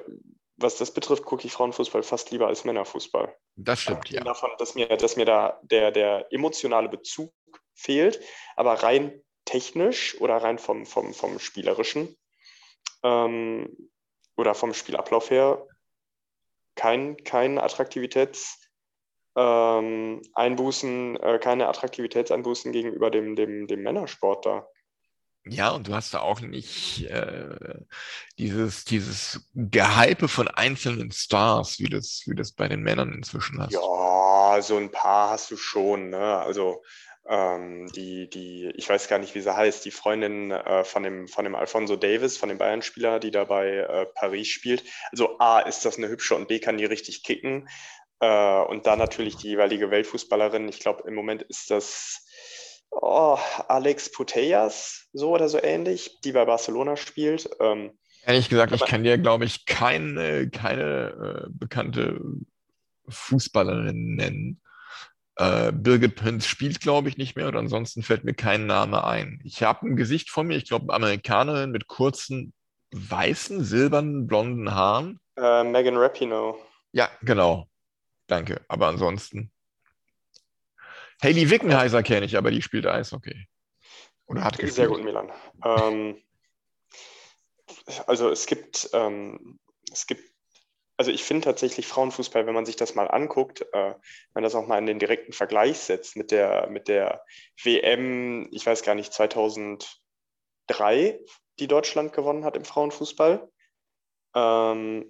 was das betrifft, gucke ich Frauenfußball fast lieber als Männerfußball. Das stimmt, ja. Davon, dass mir, dass mir da der, der emotionale Bezug fehlt, aber rein technisch oder rein vom, vom, vom Spielerischen ähm, oder vom Spielablauf her kein, kein Attraktivitätseinbußen, ähm, äh, keine Attraktivitätseinbußen gegenüber dem, dem, dem Männersport da. Ja, und du hast da auch nicht äh, dieses, dieses Gehype von einzelnen Stars, wie das, wie das bei den Männern inzwischen hast. Ja, so ein paar hast du schon. Ne? Also ähm, die, die, ich weiß gar nicht, wie sie heißt, die Freundin äh, von, dem, von dem Alfonso Davis, von dem Bayern-Spieler, die da bei äh, Paris spielt. Also A, ist das eine hübsche und B, kann die richtig kicken. Äh, und dann natürlich die jeweilige Weltfußballerin. Ich glaube, im Moment ist das oh, Alex Putellas, so oder so ähnlich, die bei Barcelona spielt. Ähm, Ehrlich gesagt, ich kann dir, glaube ich, keine, keine äh, bekannte Fußballerin nennen. Äh, Birgit Prinz spielt, glaube ich, nicht mehr und ansonsten fällt mir kein Name ein. Ich habe ein Gesicht vor mir, ich glaube, Amerikanerin mit kurzen, weißen, silbernen, blonden Haaren. Äh, Megan Rapinoe. Ja, genau. Danke. Aber ansonsten Hayley Wickenheiser kenne ich, aber die spielt Eishockey. Oder hat gespielt. Sehr gut, Milan. Ähm, also es gibt, ähm, es gibt, also ich finde tatsächlich Frauenfußball, wenn man sich das mal anguckt, äh, wenn man das auch mal in den direkten Vergleich setzt mit der, mit der WM, ich weiß gar nicht, 2003, die Deutschland gewonnen hat im Frauenfußball. Ähm,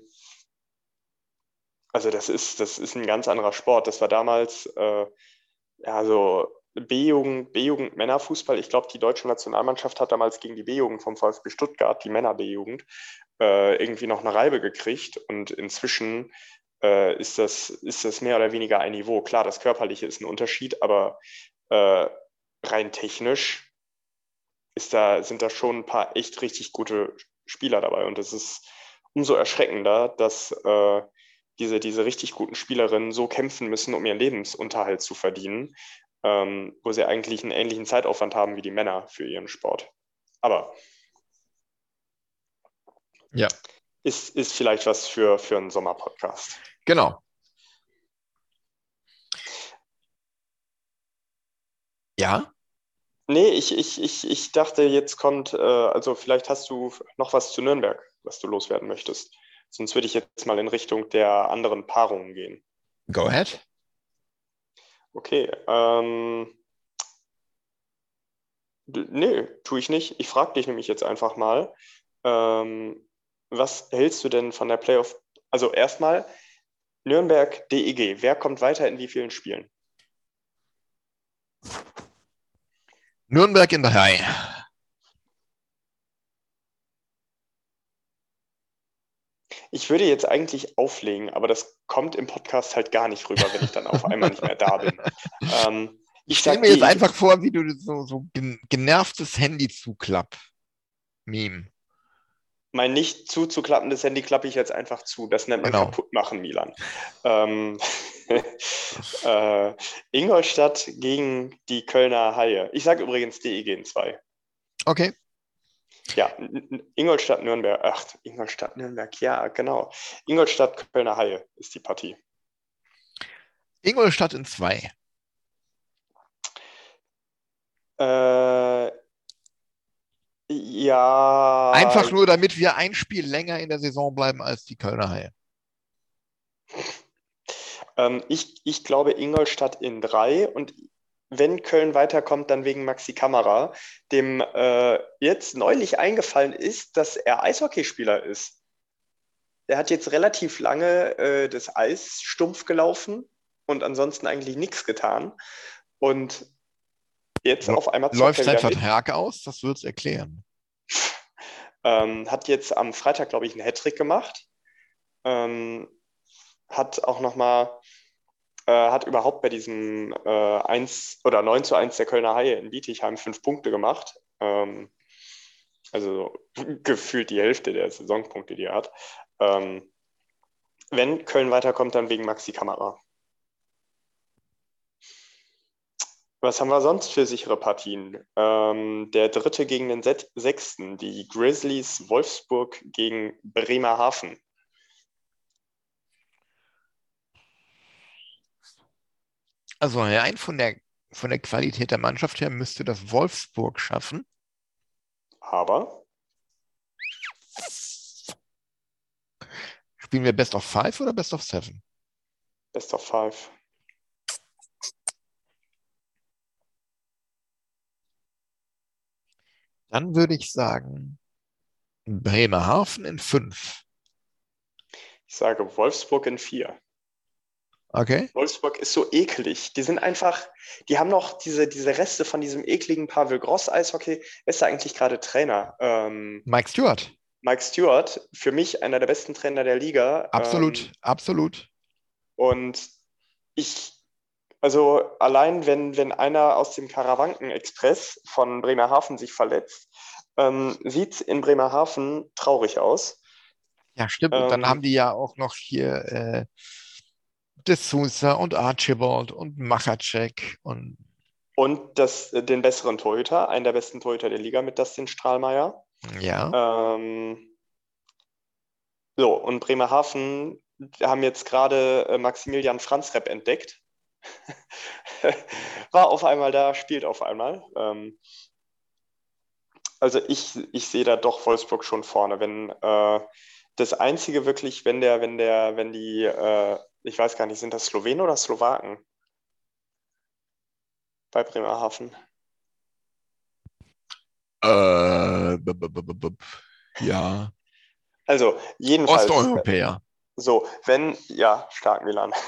also das ist, das ist ein ganz anderer Sport. Das war damals äh, ja, so B-Jugend, B-Jugend Männerfußball. Ich glaube, die deutsche Nationalmannschaft hat damals gegen die B-Jugend vom VfB Stuttgart, die Männer-B-Jugend, äh, irgendwie noch eine Reibe gekriegt. Und inzwischen, äh, ist, das, ist das mehr oder weniger ein Niveau. Klar, das Körperliche ist ein Unterschied, aber äh, rein technisch ist da, sind da schon ein paar echt richtig gute Spieler dabei. Und es ist umso erschreckender, dass äh, diese, diese richtig guten Spielerinnen so kämpfen müssen, um ihren Lebensunterhalt zu verdienen, ähm, wo sie eigentlich einen ähnlichen Zeitaufwand haben wie die Männer für ihren Sport. Aber Ja, ist, ist vielleicht was für, für einen Sommerpodcast. genau. Ja, Nee, ich, ich, ich, ich dachte, jetzt kommt, äh, also vielleicht hast du noch was zu Nürnberg, was du loswerden möchtest. Sonst würde ich jetzt mal in Richtung der anderen Paarungen gehen. go ahead. Okay, ähm, nee, tue ich nicht. Ich frage dich nämlich jetzt einfach mal, ähm, was hältst du denn von der Playoff? Also erstmal Nürnberg DEG. Wer kommt weiter in wie vielen Spielen? Nürnberg in drei. Ich würde jetzt eigentlich auflegen, aber das kommt im Podcast halt gar nicht rüber, wenn ich dann auf einmal nicht mehr da bin. Ähm, Ich stelle mir jetzt die- einfach vor, wie du so, so gen- genervtes Handy zuklapp. Meme. Mein nicht zuzuklappendes Handy klappe ich jetzt einfach zu. Das nennt man Genau. kaputt machen, Milan. Ähm, äh, Ingolstadt gegen die Kölner Haie. Ich sage übrigens DEG in 2. Okay. Ja, N- N- Ingolstadt, Nürnberg. Ach, Ingolstadt, Nürnberg. Ja, genau. Ingolstadt, Kölner Haie ist die Partie. Ingolstadt in zwei. Äh, ja. Einfach nur, damit wir ein Spiel länger in der Saison bleiben als die Kölner Haie. Ähm, ich, ich glaube Ingolstadt in drei und wenn Köln weiterkommt, dann wegen Maxi Kamera, dem äh, jetzt neulich eingefallen ist, dass er Eishockeyspieler ist. Der hat jetzt relativ lange äh, das Eis stumpf gelaufen und ansonsten eigentlich nichts getan. Und jetzt auf einmal Läuft sein. Vertrag aus? Das wird es erklären. Ähm, hat jetzt am Freitag, glaube ich, einen Hattrick gemacht. Ähm, hat auch nochmal, äh, hat überhaupt bei diesem äh, 1 oder 9 zu 1 der Kölner Haie in Bietigheim fünf Punkte gemacht. Ähm, also gefühlt die Hälfte der Saisonpunkte, die er hat. Ähm, wenn Köln weiterkommt, dann wegen Maxi Kamera. Was haben wir sonst für sichere Partien? Ähm, der dritte gegen den sechsten, die Grizzlies Wolfsburg gegen Bremerhaven. Also rein von der, von der Qualität der Mannschaft her müsste das Wolfsburg schaffen. Aber Spielen wir Best of Five oder Best of Seven? Best of Five. Dann würde ich sagen, Bremerhaven in fünf. Ich sage Wolfsburg in vier. Okay. Wolfsburg ist so eklig. Die sind einfach, die haben noch diese, diese Reste von diesem ekligen Pavel Gross Eishockey. Wer ist da eigentlich gerade Trainer? Ähm, Mike Stewart. Mike Stewart, für mich einer der besten Trainer der Liga. Absolut, Ähm, absolut. Und ich, also allein wenn, wenn einer aus dem Karawanken-Express von Bremerhaven sich verletzt, ähm, sieht es in Bremerhaven traurig aus. Ja, stimmt. Und dann ähm, haben die ja auch noch hier äh, De Sousa und Archibald und Machacek und Und das, äh, den besseren Torhüter, einen der besten Torhüter der Liga mit Dustin Strahlmeier. ja. Ähm, so, und Bremerhaven haben jetzt gerade äh, Maximilian Franzrepp entdeckt. War auf einmal da, spielt auf einmal. Ähm, also ich, ich sehe da doch Wolfsburg schon vorne. Wenn äh, das Einzige wirklich, wenn der, wenn der, wenn die, äh, ich weiß gar nicht, sind das Slowenen oder Slowaken? Bei Bremerhaven. Äh, b- b- b- ja. Also jedenfalls. Osteuropäer. So, wenn, ja, stark Milan.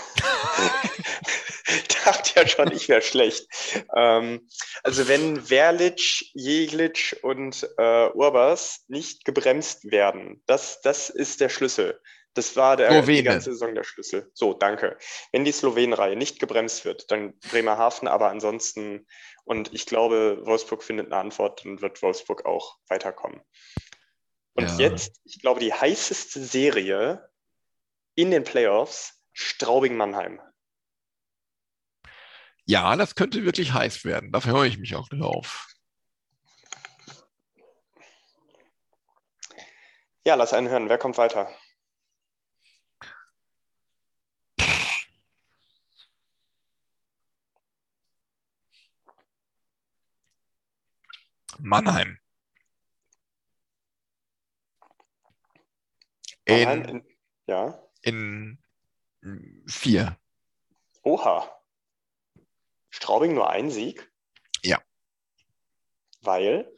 Dachte ja schon, ich wäre schlecht. Ähm, also wenn Verlic, Jeglic und äh, Urbas nicht gebremst werden, das, das ist der Schlüssel. Das war der, die Slowene. ganze Saison der Schlüssel. So, danke. Wenn die Slowenenreihe nicht gebremst wird, dann Bremerhaven, aber ansonsten, und ich glaube, Wolfsburg findet eine Antwort, dann wird Wolfsburg auch weiterkommen. Und Ja. jetzt, ich glaube, die heißeste Serie in den Playoffs, Straubing-Mannheim. Ja, das könnte wirklich heiß werden. Da freue ich mich auch drauf. Ja, lass einen hören. Wer kommt weiter? Mannheim. Mannheim In, in, ja. in vier. Oha. Straubing nur ein Sieg? Ja. Weil?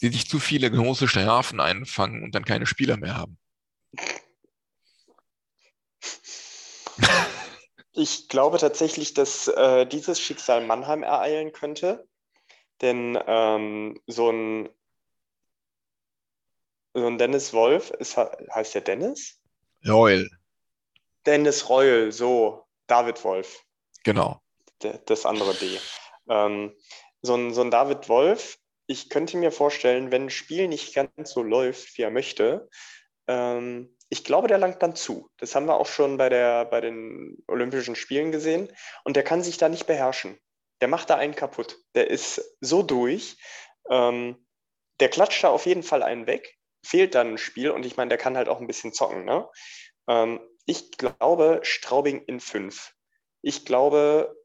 Die sich zu viele große Strafen einfangen und dann keine Spieler mehr haben. Ich glaube tatsächlich, dass äh, dieses Schicksal Mannheim ereilen könnte. Denn ähm, so ein, so ein Dennis Wolf, ist, heißt der Dennis? Royal, Dennis Reul, so, David Wolf, genau. der, das andere D. Ähm, so, ein, so ein David Wolf, ich könnte mir vorstellen, wenn ein Spiel nicht ganz so läuft, wie er möchte, ähm, ich glaube, der langt dann zu. Das haben wir auch schon bei, der, bei den Olympischen Spielen gesehen. Und der kann sich da nicht beherrschen. Der macht da einen kaputt. Der ist so durch. Ähm, der klatscht da auf jeden Fall einen weg. Fehlt dann ein Spiel. Und ich meine, der kann halt auch ein bisschen zocken. Ne? Ähm, ich glaube, Straubing in fünf. Ich glaube,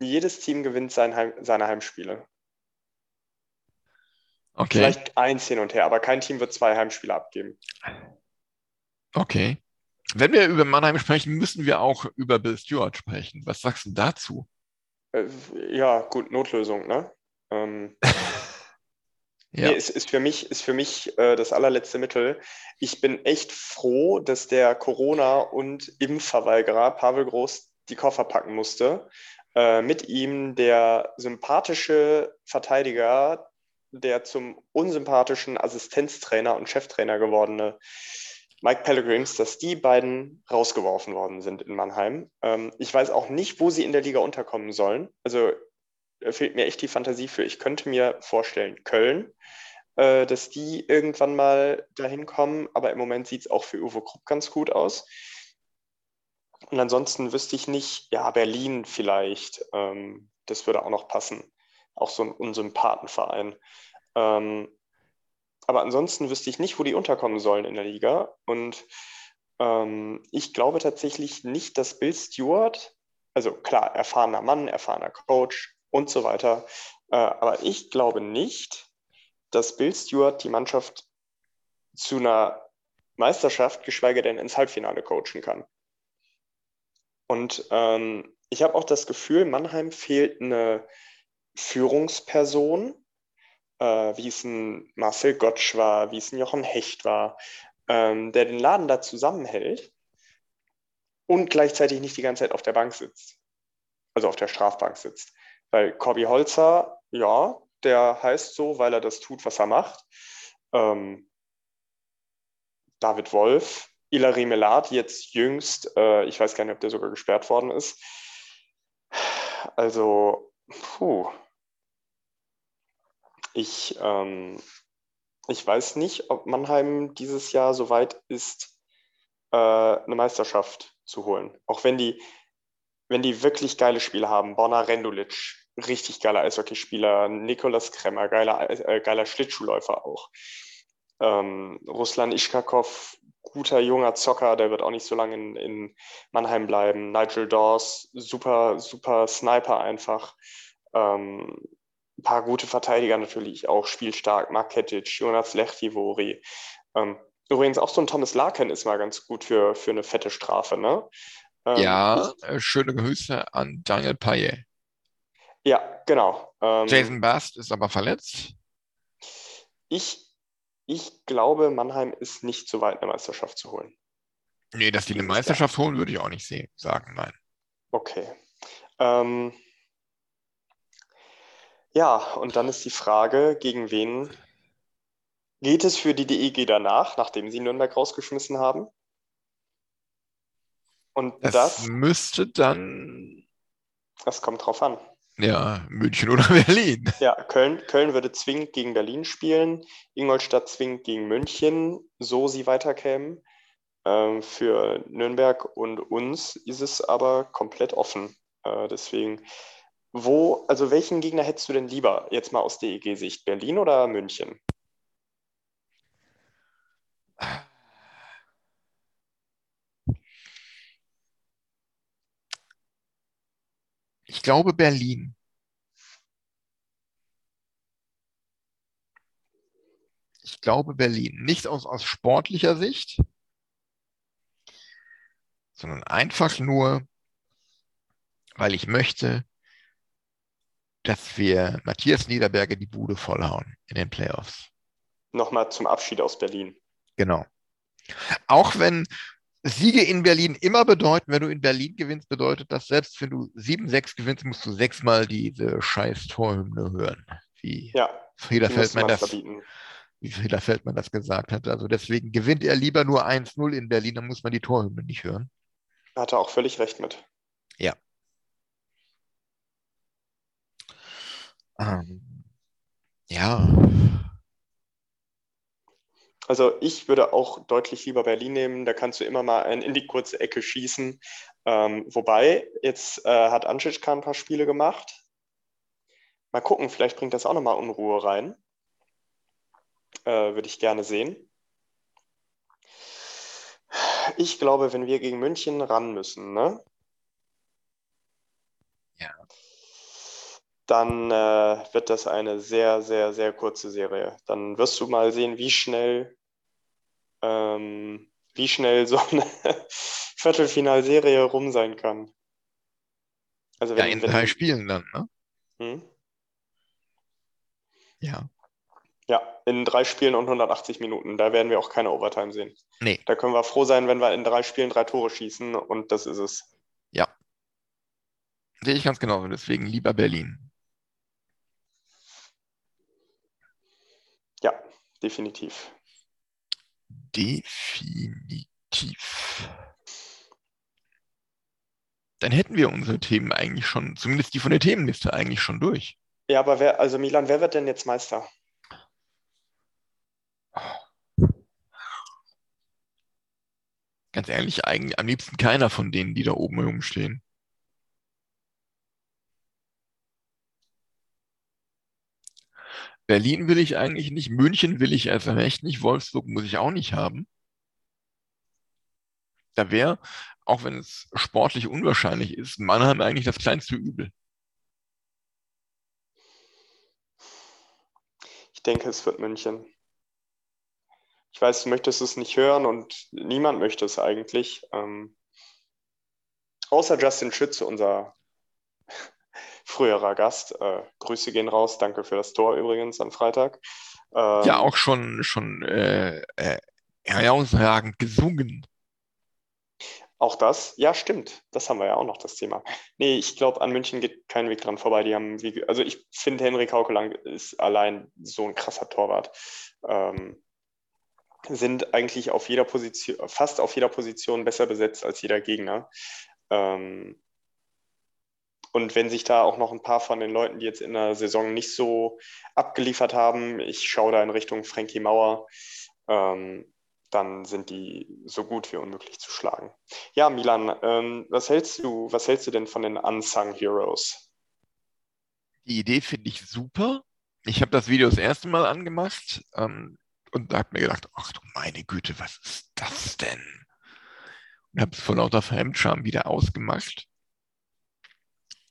jedes Team gewinnt sein Heim, seine Heimspiele. Okay, Vielleicht eins hin und her, aber kein Team wird zwei Heimspiele abgeben. okay. Wenn wir über Mannheim sprechen, müssen wir auch über Bill Stewart sprechen. Was sagst du dazu? Äh, ja, gut, Notlösung, ne? Ähm, Ja. Nee, es ist für mich, ist für mich äh, das allerletzte Mittel. Ich bin echt froh, dass der Corona- und Impfverweigerer Pavel Groß die Koffer packen musste. Äh, mit ihm der sympathische Verteidiger, der zum unsympathischen Assistenztrainer und Cheftrainer gewordene Mike Pellegrims, dass die beiden rausgeworfen worden sind in Mannheim. Ähm, ich weiß auch nicht, wo sie in der Liga unterkommen sollen. Also fehlt mir echt die Fantasie für. Ich könnte mir vorstellen, Köln, äh, dass die irgendwann mal dahin kommen, aber im Moment sieht es auch für Uwe Krupp ganz gut aus. Und ansonsten wüsste ich nicht, ja, Berlin vielleicht, ähm, das würde auch noch passen. Auch so ein Unsympathenverein. Ähm, aber ansonsten wüsste ich nicht, wo die unterkommen sollen in der Liga. Und ähm, ich glaube tatsächlich nicht, dass Bill Stewart, also klar, erfahrener Mann, erfahrener Coach und so weiter, äh, aber ich glaube nicht, dass Bill Stewart die Mannschaft zu einer Meisterschaft, geschweige denn ins Halbfinale coachen kann. Und ähm, ich habe auch das Gefühl, Mannheim fehlt eine Führungsperson, äh, wie es ein Marcel Gottsch war, wie es ein Jochen Hecht war, ähm, der den Laden da zusammenhält und gleichzeitig nicht die ganze Zeit auf der Bank sitzt, also auf der Strafbank sitzt. Weil Corby Holzer, ja, der heißt so, weil er das tut, was er macht. Ähm, David Wolf, Ilari Melat, jetzt jüngst, äh, ich weiß gar nicht, ob der sogar gesperrt worden ist. Also, puh. Ich, ähm, ich weiß nicht, ob Mannheim dieses Jahr so weit ist, äh, eine Meisterschaft zu holen. Auch wenn die, wenn die wirklich geile Spiele haben. Borna Rendulic, richtig geiler Eishockeyspieler. Nikolas Kremmer, geiler, äh, geiler Schlittschuhläufer auch. Ähm, Ruslan Ischkakov, guter junger Zocker, der wird auch nicht so lange in, in Mannheim bleiben. Nigel Dawes, super, super Sniper einfach. Ähm, ein paar gute Verteidiger natürlich auch, spielstark. Mark Ketic, Jonas Lechtivori. Ähm, übrigens auch so ein Thomas Larkin ist mal ganz gut für, für eine fette Strafe, ne? Ähm, Ja, äh, schöne Grüße an Daniel Paye. Ja, genau. Ähm, Jason Bast ist aber verletzt. ich, ich glaube, Mannheim ist nicht so weit, eine Meisterschaft zu holen. Nee, dass die eine. Meisterschaft holen, würde ich auch nicht sehen, sagen, nein. Okay. Ähm, ja, und dann ist die Frage, gegen wen Geht es für die DEG danach, nachdem sie Nürnberg rausgeschmissen haben? Und Das, das, müsste dann, das kommt drauf an. ja, München oder Berlin. Ja, Köln, Köln würde zwingend gegen Berlin spielen, Ingolstadt zwingend gegen München, so sie weiterkämen. Ähm, für Nürnberg und uns ist es aber komplett offen. Äh, deswegen, wo, also welchen Gegner hättest du denn lieber, jetzt mal aus DEG-Sicht, Berlin oder München? Ich glaube Berlin. Ich glaube Berlin. Nicht aus, aus sportlicher Sicht, sondern einfach nur, weil ich möchte, dass wir Matthias Niederberger die Bude vollhauen in den Playoffs. Nochmal zum Abschied aus Berlin. Genau. Auch wenn Siege in Berlin immer bedeuten, wenn du in Berlin gewinnst, bedeutet das, selbst wenn du 7-6 gewinnst, musst du sechsmal diese scheiß Torhymne hören. Wie Ja, müsste Feldmann man das, verbieten. wie Frieder Feldmann das gesagt hat. Also deswegen gewinnt er lieber nur 1-0 in Berlin, dann muss man die Torhymne nicht hören. Hat er auch völlig recht mit. Ähm, ja, Also ich würde auch deutlich lieber Berlin nehmen. Da kannst du immer mal einen in die kurze Ecke schießen. Ähm, wobei, jetzt äh, hat Anschitschka ein paar Spiele gemacht. Mal gucken, vielleicht bringt das auch nochmal Unruhe rein. Äh, würde ich gerne sehen. Ich glaube, wenn wir gegen München ran müssen, ne? Ja. Dann äh, wird das eine sehr, sehr, sehr kurze Serie. Dann wirst du mal sehen, wie schnell, ähm, wie schnell so eine Viertelfinalserie rum sein kann. Also ja, wenn, in wenn, drei Spielen dann, ne? Hm? Ja. Ja, in drei Spielen und 180 Minuten. Da werden wir auch keine Overtime sehen. Nee. Da können wir froh sein, wenn wir in drei Spielen drei Tore schießen und das ist es. Sehe ich ganz genauso. Deswegen lieber Berlin. Ja, definitiv. Definitiv. Dann hätten wir unsere Themen eigentlich schon, zumindest die von der Themenliste eigentlich schon durch. Ja, aber wer, also Milan, wer wird denn jetzt Meister? Ganz ehrlich, eigentlich am liebsten keiner von denen, die da oben rumstehen. Berlin will ich eigentlich nicht, München will ich erst recht nicht, Wolfsburg muss ich auch nicht haben. Da wäre, auch wenn es sportlich unwahrscheinlich ist, Mannheim eigentlich das kleinste Übel. Ich denke, es wird München. Ich weiß, du möchtest es nicht hören und niemand möchte es eigentlich. Ähm, außer Justin Schütze, unser früherer Gast. Äh, Grüße gehen raus. Danke für das Tor übrigens am Freitag. Ähm, Ja, auch schon, schon äh, äh, herausragend gesungen. Auch das? Ja, stimmt. Das haben wir ja auch noch, das Thema. Nee, ich glaube, an München geht kein Weg dran vorbei. Die haben, wie, also ich finde, Henrik Haukelang ist allein so ein krasser Torwart. Ähm, sind eigentlich auf jeder Position, fast auf jeder Position besser besetzt als jeder Gegner. Ähm, und wenn sich da auch noch ein paar von den Leuten, die jetzt in der Saison nicht so abgeliefert haben, ich schaue da in Richtung Frankie Mauer, ähm, dann sind die so gut wie unmöglich zu schlagen. Ja, Milan, ähm, was hältst du, was hältst du denn von den Unsung Heroes? Die Idee finde ich super. Ich habe das Video das erste Mal angemacht ähm, und habe mir gedacht, ach du meine Güte, was ist das denn? Und habe es vor lauter Fremdscham wieder ausgemacht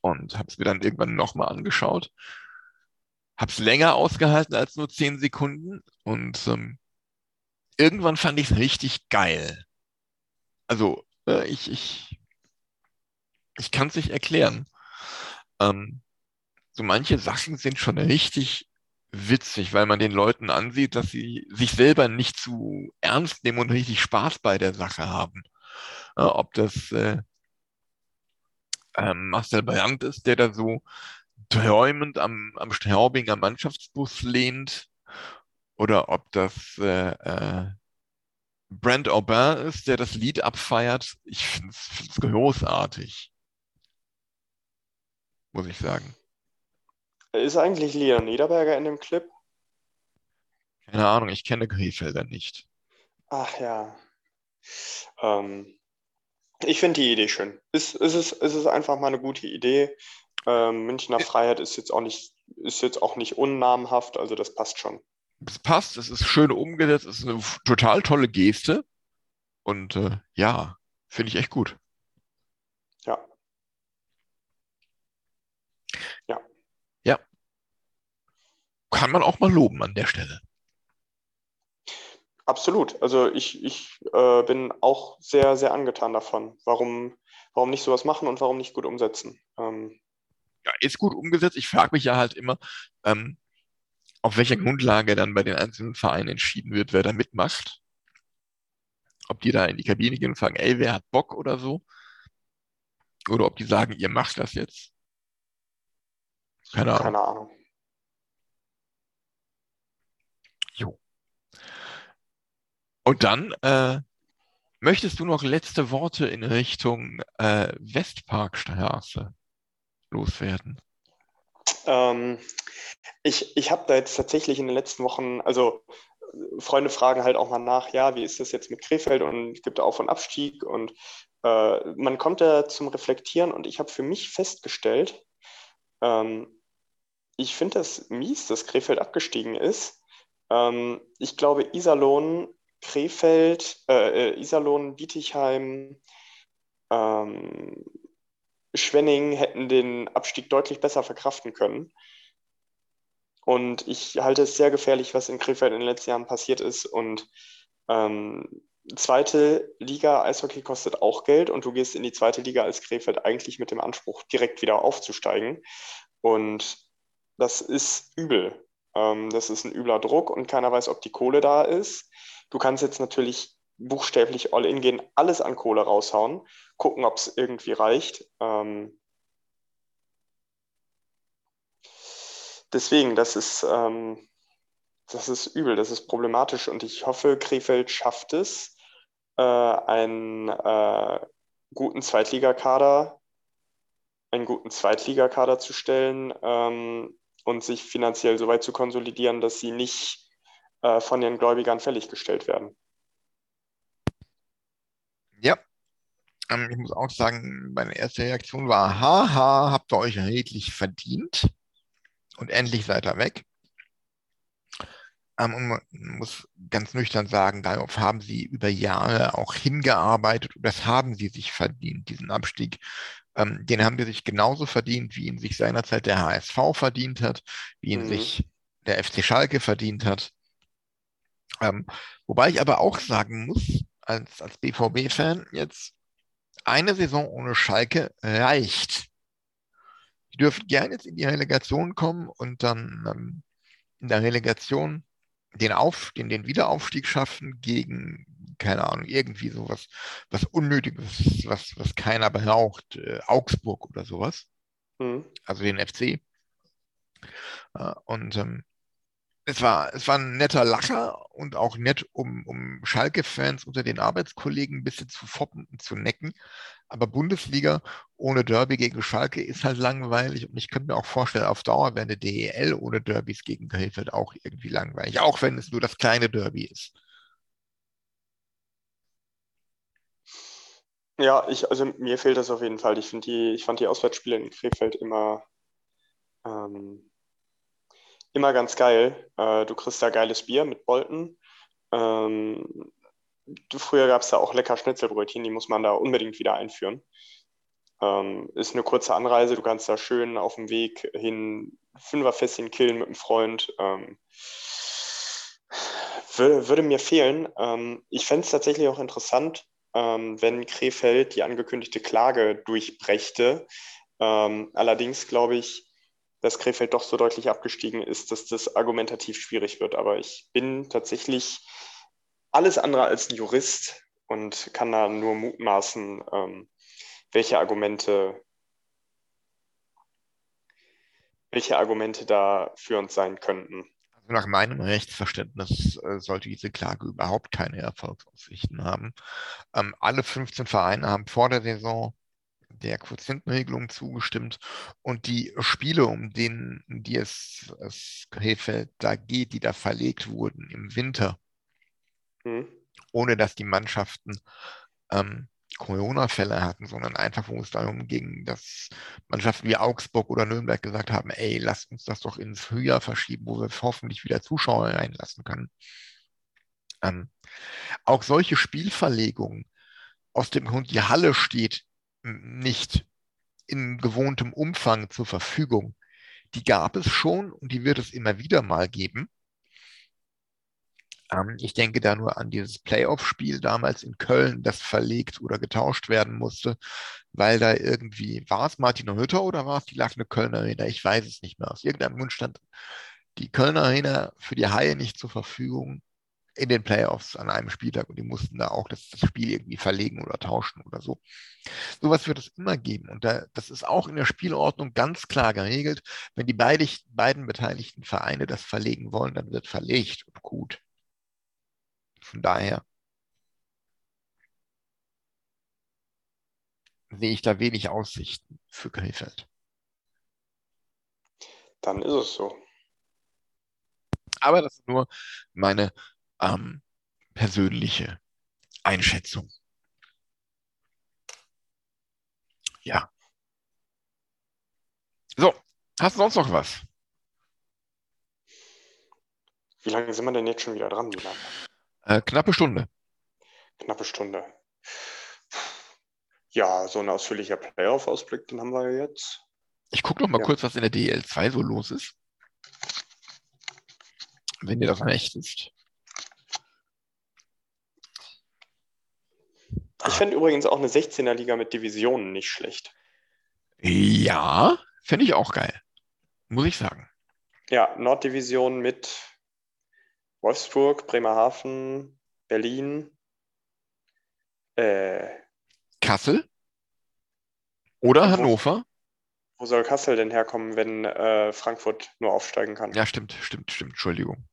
und habe es mir dann irgendwann nochmal angeschaut. Habe es länger ausgehalten als nur zehn Sekunden und ähm, irgendwann fand ich es richtig geil. Also äh, ich, ich, ich kann es nicht erklären. Ähm, so manche Sachen sind schon richtig witzig, weil man den Leuten ansieht, dass sie sich selber nicht zu ernst nehmen und richtig Spaß bei der Sache haben. Ja, ob das äh, ähm, Marcel Brandt ist, der da so träumend am, am Straubinger Mannschaftsbus lehnt, oder ob das äh, äh, Brent Aubin ist, der das Lied abfeiert. Ich finde es großartig. Muss ich sagen. Ist eigentlich Leon Niederberger in dem Clip? Keine Ahnung, ich kenne Krefelder nicht. Ach ja. Ähm, ich finde die Idee schön. Es, es, ist, es ist einfach mal eine gute Idee. Ähm, Münchner Freiheit ist jetzt auch nicht, ist jetzt auch nicht unnamenhaft, also das passt schon. Es passt, es ist schön umgesetzt, es ist eine total tolle Geste. Und äh, ja, finde ich echt gut. Ja. Ja. Ja. Kann man auch mal loben an der Stelle. Absolut. Also ich, ich äh, bin auch sehr, sehr angetan davon. Warum, warum nicht sowas machen und warum nicht gut umsetzen? Ähm, ja, ist gut umgesetzt. Ich frage mich ja halt immer, ähm, auf welcher Grundlage dann bei den einzelnen Vereinen entschieden wird, wer da mitmacht. Ob die da in die Kabine gehen und fragen, ey, wer hat Bock oder so? Oder ob die sagen, ihr macht das jetzt. Keine Ahnung. keine Ahnung. Jo. Und dann äh, möchtest du noch letzte Worte in Richtung äh, Westparkstraße loswerden? Ähm, ich ich habe da jetzt tatsächlich in den letzten Wochen, also Freunde fragen halt auch mal nach, ja, wie ist das jetzt mit Krefeld und gibt da Auf- und Abstieg und äh, man kommt da zum Reflektieren und ich habe für mich festgestellt, ähm, ich finde das mies, dass Krefeld abgestiegen ist. Ähm, ich glaube, Iserlohn, Krefeld, äh, äh, Iserlohn, Bietigheim, ähm, Schwenning hätten den Abstieg deutlich besser verkraften können. Und ich halte es sehr gefährlich, was in Krefeld in den letzten Jahren passiert ist. Und ähm, zweite Liga Eishockey kostet auch Geld und du gehst in die zweite Liga als Krefeld eigentlich mit dem Anspruch, direkt wieder aufzusteigen. Und das ist übel. Ähm, das ist ein übler Druck und keiner weiß, ob die Kohle da ist. Du kannst jetzt natürlich buchstäblich all in gehen, alles an Kohle raushauen, gucken, ob es irgendwie reicht. Ähm, deswegen, das ist, ähm, das ist übel, das ist problematisch und ich hoffe, Krefeld schafft es, äh, einen äh, guten Zweitligakader, einen guten Zweitligakader zu stellen ähm, und sich finanziell so weit zu konsolidieren, dass sie nicht äh, von den Gläubigern fälliggestellt werden. Ja. Ähm, ich muss auch sagen, meine erste Reaktion war, haha, habt ihr euch redlich verdient und endlich seid ihr weg. Ähm, und man muss ganz nüchtern sagen, darauf haben sie über Jahre auch hingearbeitet und das haben sie sich verdient, diesen Abstieg. Ähm, den haben sie sich genauso verdient, wie ihn sich seinerzeit der HSV verdient hat, wie ihn Mhm. sich der FC Schalke verdient hat. Ähm, wobei ich aber auch sagen muss, als, als BVB-Fan jetzt, eine Saison ohne Schalke reicht. Die dürfen gerne jetzt in die Relegation kommen und dann ähm, in der Relegation den, Auf, den, den Wiederaufstieg schaffen gegen, keine Ahnung, irgendwie sowas, was Unnötiges, was, was keiner braucht, äh, Augsburg oder sowas, Mhm. also den FC. Äh, und ähm, es war, es war ein netter Lacher und auch nett, um, um Schalke-Fans unter den Arbeitskollegen ein bisschen zu foppen und zu necken. Aber Bundesliga ohne Derby gegen Schalke ist halt langweilig. Und ich könnte mir auch vorstellen, auf Dauer wäre eine DEL ohne Derbys gegen Krefeld auch irgendwie langweilig. Auch wenn es nur das kleine Derby ist. Ja, ich, also mir fehlt das auf jeden Fall. Ich die, ich fand die Auswärtsspiele in Krefeld immer, ähm, immer ganz geil. Äh, du kriegst da geiles Bier mit Bolten. Ähm, du, früher gab es da auch lecker Schnitzelbrötchen, die muss man da unbedingt wieder einführen. Ähm, ist eine kurze Anreise, du kannst da schön auf dem Weg hin Fünferfässchen killen mit einem Freund. Ähm, wür- würde mir fehlen. Ähm, ich fände es tatsächlich auch interessant, ähm, wenn Krefeld die angekündigte Klage durchbrächte. Ähm, allerdings glaube ich, dass Krefeld doch so deutlich abgestiegen ist, dass das argumentativ schwierig wird. Aber ich bin tatsächlich alles andere als ein Jurist und kann da nur mutmaßen, ähm, welche Argumente, welche Argumente da führend sein könnten. Also nach meinem Rechtsverständnis äh, sollte diese Klage überhaupt keine Erfolgsaussichten haben. Ähm, alle 15 Vereine haben vor der Saison der Quotientenregelung zugestimmt und die Spiele, um denen, die es, es Krefeld da geht, die da verlegt wurden im Winter, Hm. ohne dass die Mannschaften ähm, Corona-Fälle hatten, sondern einfach, wo es darum ging, dass Mannschaften wie Augsburg oder Nürnberg gesagt haben, ey, lasst uns das doch ins Frühjahr verschieben, wo wir hoffentlich wieder Zuschauer reinlassen können. Ähm, auch solche Spielverlegungen aus dem Grund, die Halle steht nicht in gewohntem Umfang zur Verfügung, die gab es schon und die wird es immer wieder mal geben. Ähm, ich denke da nur an dieses Playoff-Spiel damals in Köln, das verlegt oder getauscht werden musste, weil da irgendwie, war es Martin Hütter oder war es die Lackne Kölner Arena? Ich weiß es nicht mehr. Aus irgendeinem Grund stand die Kölner Arena für die Haie nicht zur Verfügung in den Playoffs an einem Spieltag und die mussten da auch das, das Spiel irgendwie verlegen oder tauschen oder so. Sowas wird es immer geben und da, das ist auch in der Spielordnung ganz klar geregelt. Wenn die beide, beiden beteiligten Vereine das verlegen wollen, dann wird verlegt und gut. Von daher sehe ich da wenig Aussichten für Krefeld. Dann ist es so. Aber das ist nur meine ähm, persönliche Einschätzung. Ja. So, hast du sonst noch was? Wie lange sind wir denn jetzt schon wieder dran, Milan? Äh, knappe Stunde. Knappe Stunde. Ja, so ein ausführlicher Playoff-Ausblick, den haben wir ja jetzt. Ich gucke noch mal Ja. kurz, was in der DL2 so los ist. Wenn dir das recht ist. Ich fände übrigens auch eine 16er Liga mit Divisionen nicht schlecht. Ja, fände ich auch geil. Muss ich sagen. Ja, Norddivision mit Wolfsburg, Bremerhaven, Berlin, äh, Kassel oder wo- Hannover. wo soll Kassel denn herkommen, wenn äh, Frankfurt nur aufsteigen kann? Ja, stimmt, stimmt, stimmt. Entschuldigung.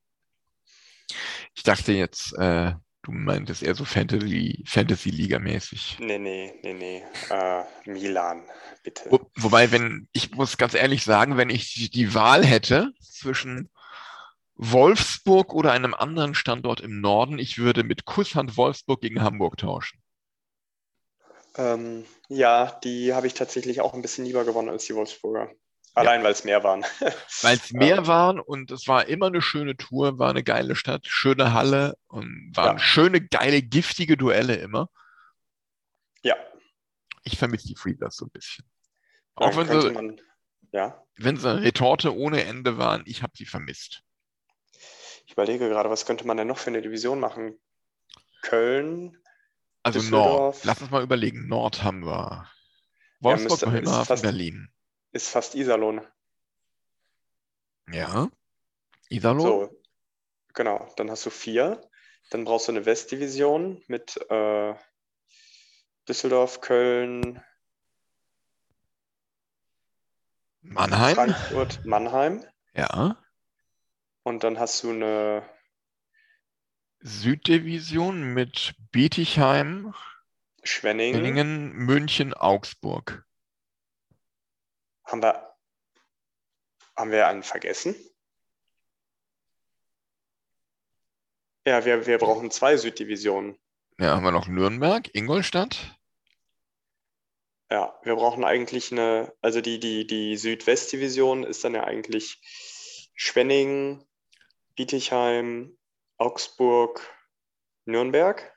Ich dachte jetzt, äh, du meintest eher so Fantasy, Fantasy-Liga-mäßig. Nee, nee, nee, nee. Äh, Milan, bitte. Wo, wobei, wenn, ich muss ganz ehrlich sagen, wenn ich die, Wahl hätte zwischen Wolfsburg oder einem anderen Standort im Norden, ich würde mit Kusshand Wolfsburg gegen Hamburg tauschen. Ähm, ja, die habe ich tatsächlich auch ein bisschen lieber gewonnen als die Wolfsburger. Allein, weil es mehr waren. Weil es mehr waren und es war immer eine schöne Tour, war eine geile Stadt, schöne Halle und waren Ja. schöne, geile, giftige Duelle immer. ja, Ich vermisse die Freezers so ein bisschen. dann Auch wenn sie, man, ja, wenn sie eine Retorte ohne Ende waren, ich habe sie vermisst. ich überlege gerade, was könnte man denn noch für eine Division machen? Köln, Also Düsseldorf. Nord, lass uns mal überlegen. Nord haben wir. Wolfsburg, müsste- ist Bremerhaven, Berlin. Ist fast Iserlohn. Ja. Iserlohn? So, genau, dann hast du vier. Dann brauchst du eine Westdivision mit äh, Düsseldorf, Köln, Mannheim? Frankfurt, Mannheim. Ja. Und dann hast du eine, Süddivision mit Bietigheim, Schwenningen. München, München, Augsburg. Haben wir, haben wir einen vergessen? Ja, wir, wir brauchen zwei Süddivisionen. Ja, haben wir noch Nürnberg, Ingolstadt. Ja, wir brauchen eigentlich eine, also die, die, die Südwestdivision ist dann ja eigentlich Schwenningen, Bietigheim, Augsburg, Nürnberg.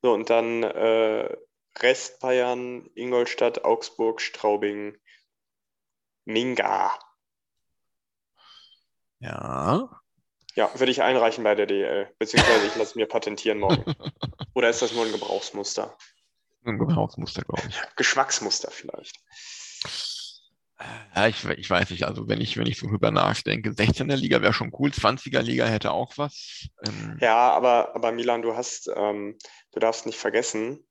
So, und dann äh, Rest Bayern, Ingolstadt, Augsburg, Straubing, Minga. Ja. Ja, würde ich einreichen bei der DL, beziehungsweise ich lasse mir patentieren morgen. Oder ist das nur ein Gebrauchsmuster? Ein Gebrauchsmuster, glaube ich. Geschmacksmuster vielleicht. Ja, ich, ich weiß nicht, also wenn ich, wenn ich so drüber nachdenke, 16er Liga wäre schon cool, 20er Liga hätte auch was. Ähm, Ja, aber, aber Milan, du hast, ähm, du darfst nicht vergessen,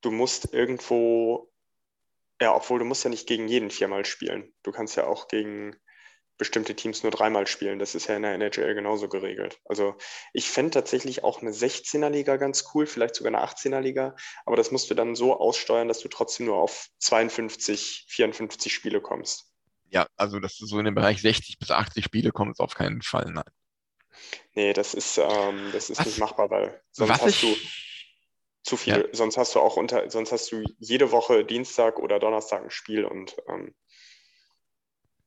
du musst irgendwo, ja, obwohl du musst ja nicht gegen jeden viermal spielen. Du kannst ja auch gegen bestimmte Teams nur dreimal spielen. Das ist ja in der NHL genauso geregelt. Also ich fände tatsächlich auch eine 16er-Liga ganz cool, vielleicht sogar eine 18er-Liga, aber das musst du dann so aussteuern, dass du trotzdem nur auf 52, 54 Spiele kommst. Ja, also dass du so in den Bereich 60 bis 80 Spiele kommst, auf keinen Fall, nein. Nee, das ist, ähm, das ist Was- nicht machbar, weil sonst hast du zu viel, sonst hast du auch unter, sonst hast du jede Woche Dienstag oder Donnerstag ein Spiel und ähm,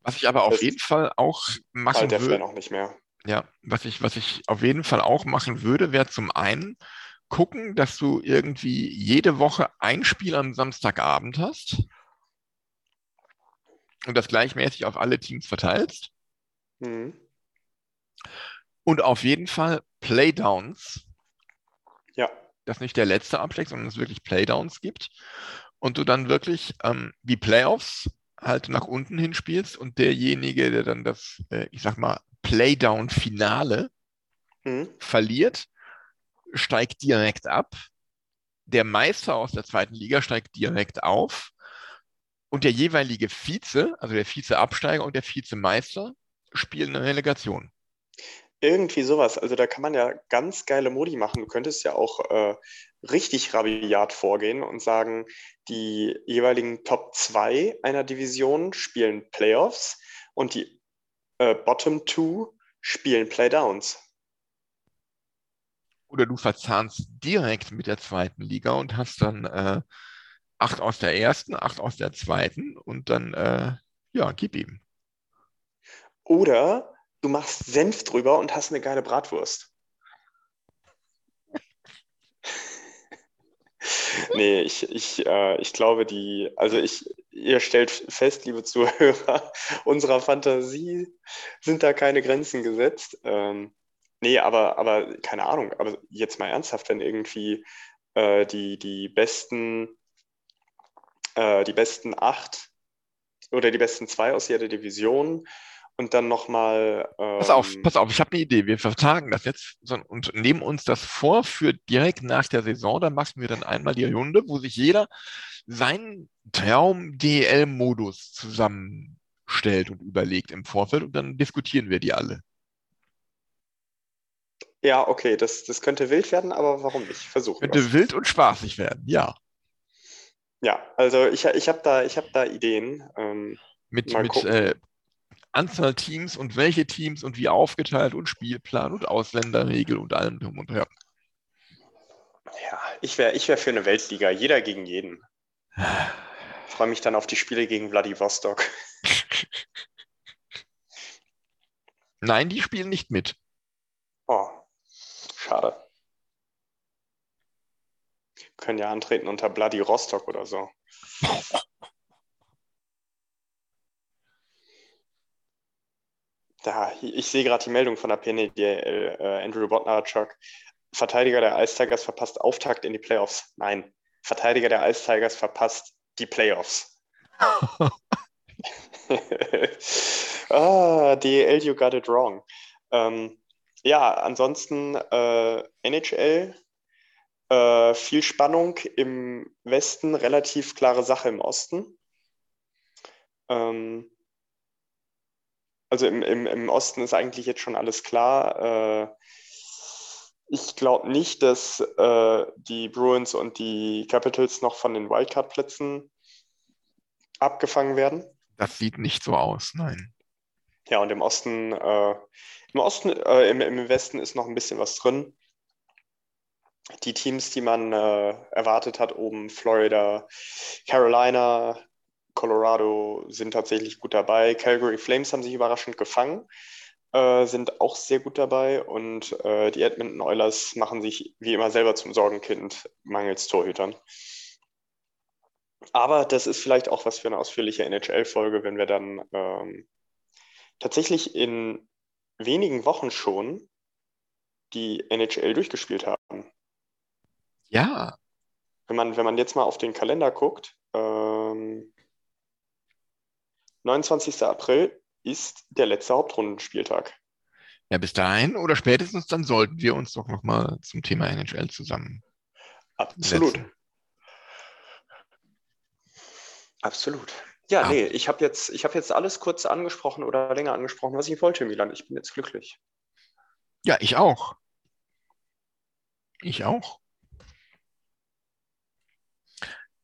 was ich aber auf jeden Fall auch machen der würde, auch nicht mehr. Ja, was ich, was ich auf jeden Fall auch machen würde, wäre zum einen gucken, dass du irgendwie jede Woche ein Spiel am Samstagabend hast und das gleichmäßig auf alle Teams verteilst Mhm. und auf jeden Fall Playdowns, Dass nicht der letzte abschlägt, sondern es wirklich Playdowns gibt und du dann wirklich ähm, die Playoffs halt nach unten hinspielst und derjenige, der dann das, äh, ich sag mal, Playdown-Finale mhm. verliert, steigt direkt ab. Der Meister aus der zweiten Liga steigt direkt auf. Und der jeweilige Vize, also der Vize-Absteiger und der Vizemeister, spielen eine Relegation. Irgendwie sowas. Also da kann man ja ganz geile Modi machen. Du könntest ja auch äh, richtig rabiat vorgehen und sagen, die jeweiligen Top 2 einer Division spielen Playoffs und die äh, Bottom 2 spielen Playdowns. Oder du verzahnst direkt mit der zweiten Liga und hast dann äh, acht aus der ersten, acht aus der zweiten und dann, äh, ja, gib ihm. Oder du machst Senf drüber und hast eine geile Bratwurst. Nee, ich, ich, äh, ich glaube, die, also ich, ihr stellt fest, liebe Zuhörer, unserer Fantasie sind da keine Grenzen gesetzt. Ähm, nee, aber, aber keine Ahnung, aber jetzt mal ernsthaft, wenn irgendwie äh, die, die besten, äh, die besten acht oder die besten zwei aus jeder Division und dann nochmal. Ähm, Pass auf, pass auf, ich habe eine Idee. Wir vertagen das jetzt und nehmen uns das vor für direkt nach der Saison. Dann machen wir dann einmal die Runde, wo sich jeder seinen Traum-DL-Modus zusammenstellt und überlegt im Vorfeld und dann diskutieren wir die alle. Ja, okay, das, das könnte wild werden, aber warum nicht? Versuchen Könnte wild und spaßig werden, ja. Ja, also ich, ich habe da, ich hab da Ideen. Ähm, Mit, mit äh, Anzahl Teams und welche Teams und wie aufgeteilt und Spielplan und Ausländerregel und allem drum und dran. ja, ich wäre ich wär für eine Weltliga, jeder gegen jeden. Ich freue mich dann auf die Spiele gegen Vladivostok. Nein, die spielen nicht mit. Oh, schade. Können ja antreten unter Bloody Rostock oder so. Da, ich sehe gerade die Meldung von der PNDL. Äh, Andrew Botnarchuk, Verteidiger der Ice Tigers verpasst Auftakt in die Playoffs. Nein, Verteidiger der Ice Tigers verpasst die Playoffs. ah, DL, you got it wrong. Ähm, ja, ansonsten äh, NHL, äh, viel Spannung im Westen, relativ klare Sache im Osten. Ähm, also im, im, im Osten ist eigentlich jetzt schon alles klar. Äh, ich glaube nicht, dass äh, die Bruins und die Capitals noch von den Wildcard-Plätzen abgefangen werden. Das sieht nicht so aus, nein. Ja, und im Osten, äh, im Osten, äh, im, im Westen ist noch ein bisschen was drin. Die Teams, die man äh, erwartet hat, oben Florida, Carolina, Colorado sind tatsächlich gut dabei. Calgary Flames haben sich überraschend gefangen, äh, sind auch sehr gut dabei. Und äh, die Edmonton Oilers machen sich wie immer selber zum Sorgenkind mangels Torhütern. Aber das ist vielleicht auch was für eine ausführliche NHL-Folge, wenn wir dann ähm, tatsächlich in wenigen Wochen schon die NHL durchgespielt haben. Ja, Wenn man, wenn man jetzt mal auf den Kalender guckt, ähm, 29. April ist der letzte Hauptrundenspieltag. ja, bis dahin oder spätestens dann sollten wir uns doch nochmal zum Thema NHL zusammen. Absolut. Setzen. Absolut. Ja, Ah. nee, ich habe jetzt, ich hab jetzt alles kurz angesprochen oder länger angesprochen, was ich wollte, Milan. Ich bin jetzt glücklich. Ja, ich auch. Ich auch.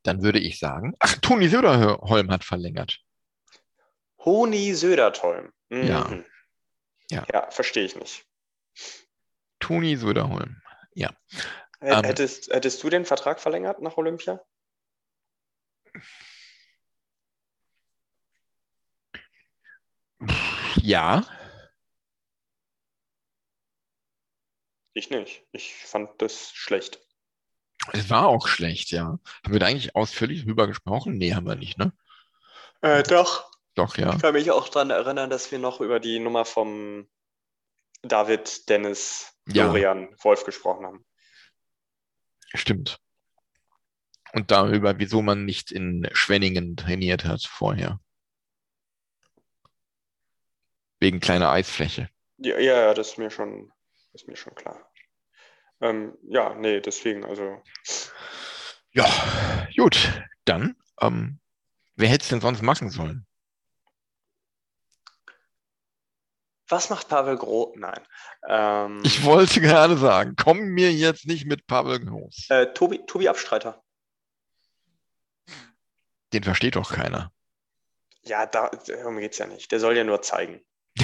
Dann würde ich sagen, ach, Toni Söderholm hat verlängert. Honi Södertolm. Ja. Mhm. Ja. Ja, verstehe ich nicht. Toni Söderholm. H- Ähm. Hättest, hättest du den Vertrag verlängert nach Olympia? Ja, Ich nicht. Ich fand das schlecht. es war auch schlecht, ja. Haben wir da eigentlich ausführlich drüber gesprochen? Nee, haben wir nicht, ne? Äh, doch. Doch, ja. Ich kann mich auch daran erinnern, dass wir noch über die Nummer vom David, Dennis, Ja. Florian, Wolf gesprochen haben. Stimmt. Und darüber, wieso man nicht in Schwenningen trainiert hat vorher. Wegen kleiner Eisfläche. Ja, ja, ja, das ist mir schon, ist mir schon klar. Ähm, ja, nee, deswegen, also. Ja, gut. Dann, ähm, wer hätte es denn sonst machen sollen? Was macht Pavel Groß? Nein. Ähm, Ich wollte gerade sagen, komm mir jetzt nicht mit Pavel Groß. äh, Tobi, Tobi Abstreiter. Den versteht doch keiner. Ja, da, darum geht's ja nicht. Der soll ja nur zeigen.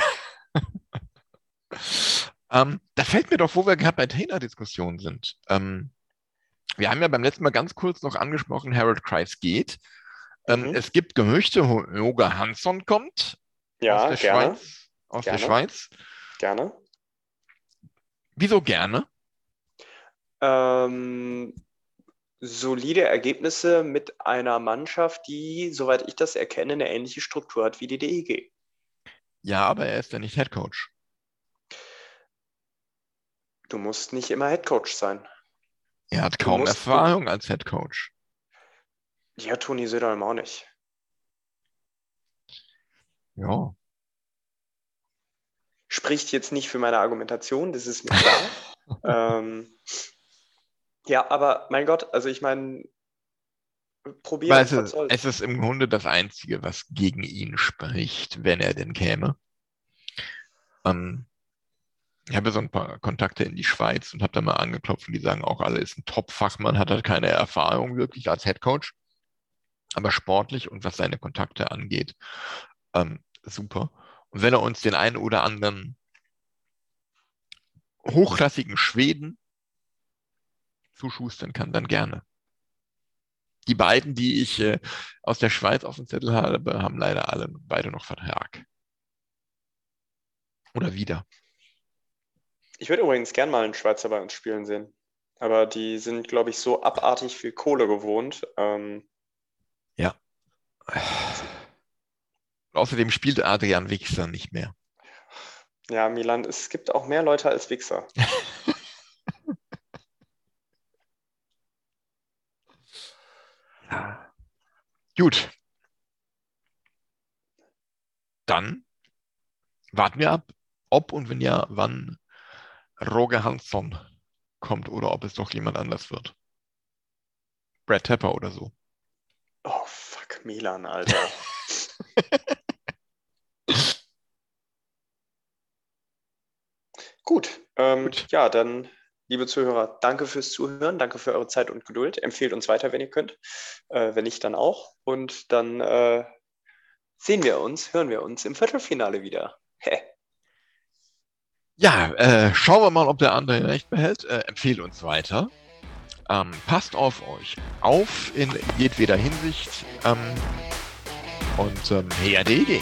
Ähm, da fällt mir doch, wo wir gerade bei Trainerdiskussionen sind. Ähm, wir haben ja beim letzten Mal ganz kurz noch angesprochen, Harold Kreis geht. Ähm, Mhm. Es gibt Gerüchte, Yoga Hansson kommt Ja, aus der gerne, Schweiz. Aus Gerne. der Schweiz. gerne. Wieso gerne? Ähm, solide Ergebnisse mit einer Mannschaft, die, soweit ich das erkenne, eine ähnliche Struktur hat wie die DEG. Ja, aber er ist ja nicht Head Coach. Du musst nicht immer Headcoach sein. Er hat kaum Erfahrung als Head Coach. Ja, Toni Söderholm auch nicht. Ja. Spricht jetzt nicht für meine Argumentation, das ist mir klar. ähm, ja, aber mein Gott, also ich meine, probieren, es, ist, es ist im Grunde das Einzige, was gegen ihn spricht, wenn er denn käme. Ähm, ich habe so ein paar Kontakte in die Schweiz und habe da mal angeklopft und die sagen auch alle, ist ein Top-Fachmann, hat halt keine Erfahrung wirklich als Head Coach, aber sportlich und was seine Kontakte angeht, ähm, super. Und wenn er uns den einen oder anderen hochklassigen Schweden zuschustern kann, dann gerne. Die beiden, die ich äh, aus der Schweiz auf dem Zettel habe, haben leider alle beide noch Vertrag. Oder wieder. Ich würde übrigens gern mal einen Schweizer bei uns spielen sehen. Aber die sind, glaube ich, so abartig viel Kohle gewohnt. Ähm, Außerdem spielt Adrian Wichser nicht mehr. ja, Milan, es gibt auch mehr Leute als Wichser. Gut. Dann warten wir ab, ob und wenn ja, wann Roger Hansson kommt oder ob es doch jemand anders wird. Brad Tepper oder so. Oh, fuck, Milan, Alter. Gut, ähm, Gut. ja, dann, liebe Zuhörer, danke fürs Zuhören, danke für eure Zeit und Geduld. Empfehlt uns weiter, wenn ihr könnt. Äh, wenn nicht, dann auch. Und dann äh, sehen wir uns, hören wir uns im Viertelfinale wieder. Hä? Ja, äh, schauen wir mal, ob der andere recht behält. Äh, empfehlt uns weiter. Ähm, passt auf euch auf in jedweder Hinsicht. Ähm, und ähm, her DG.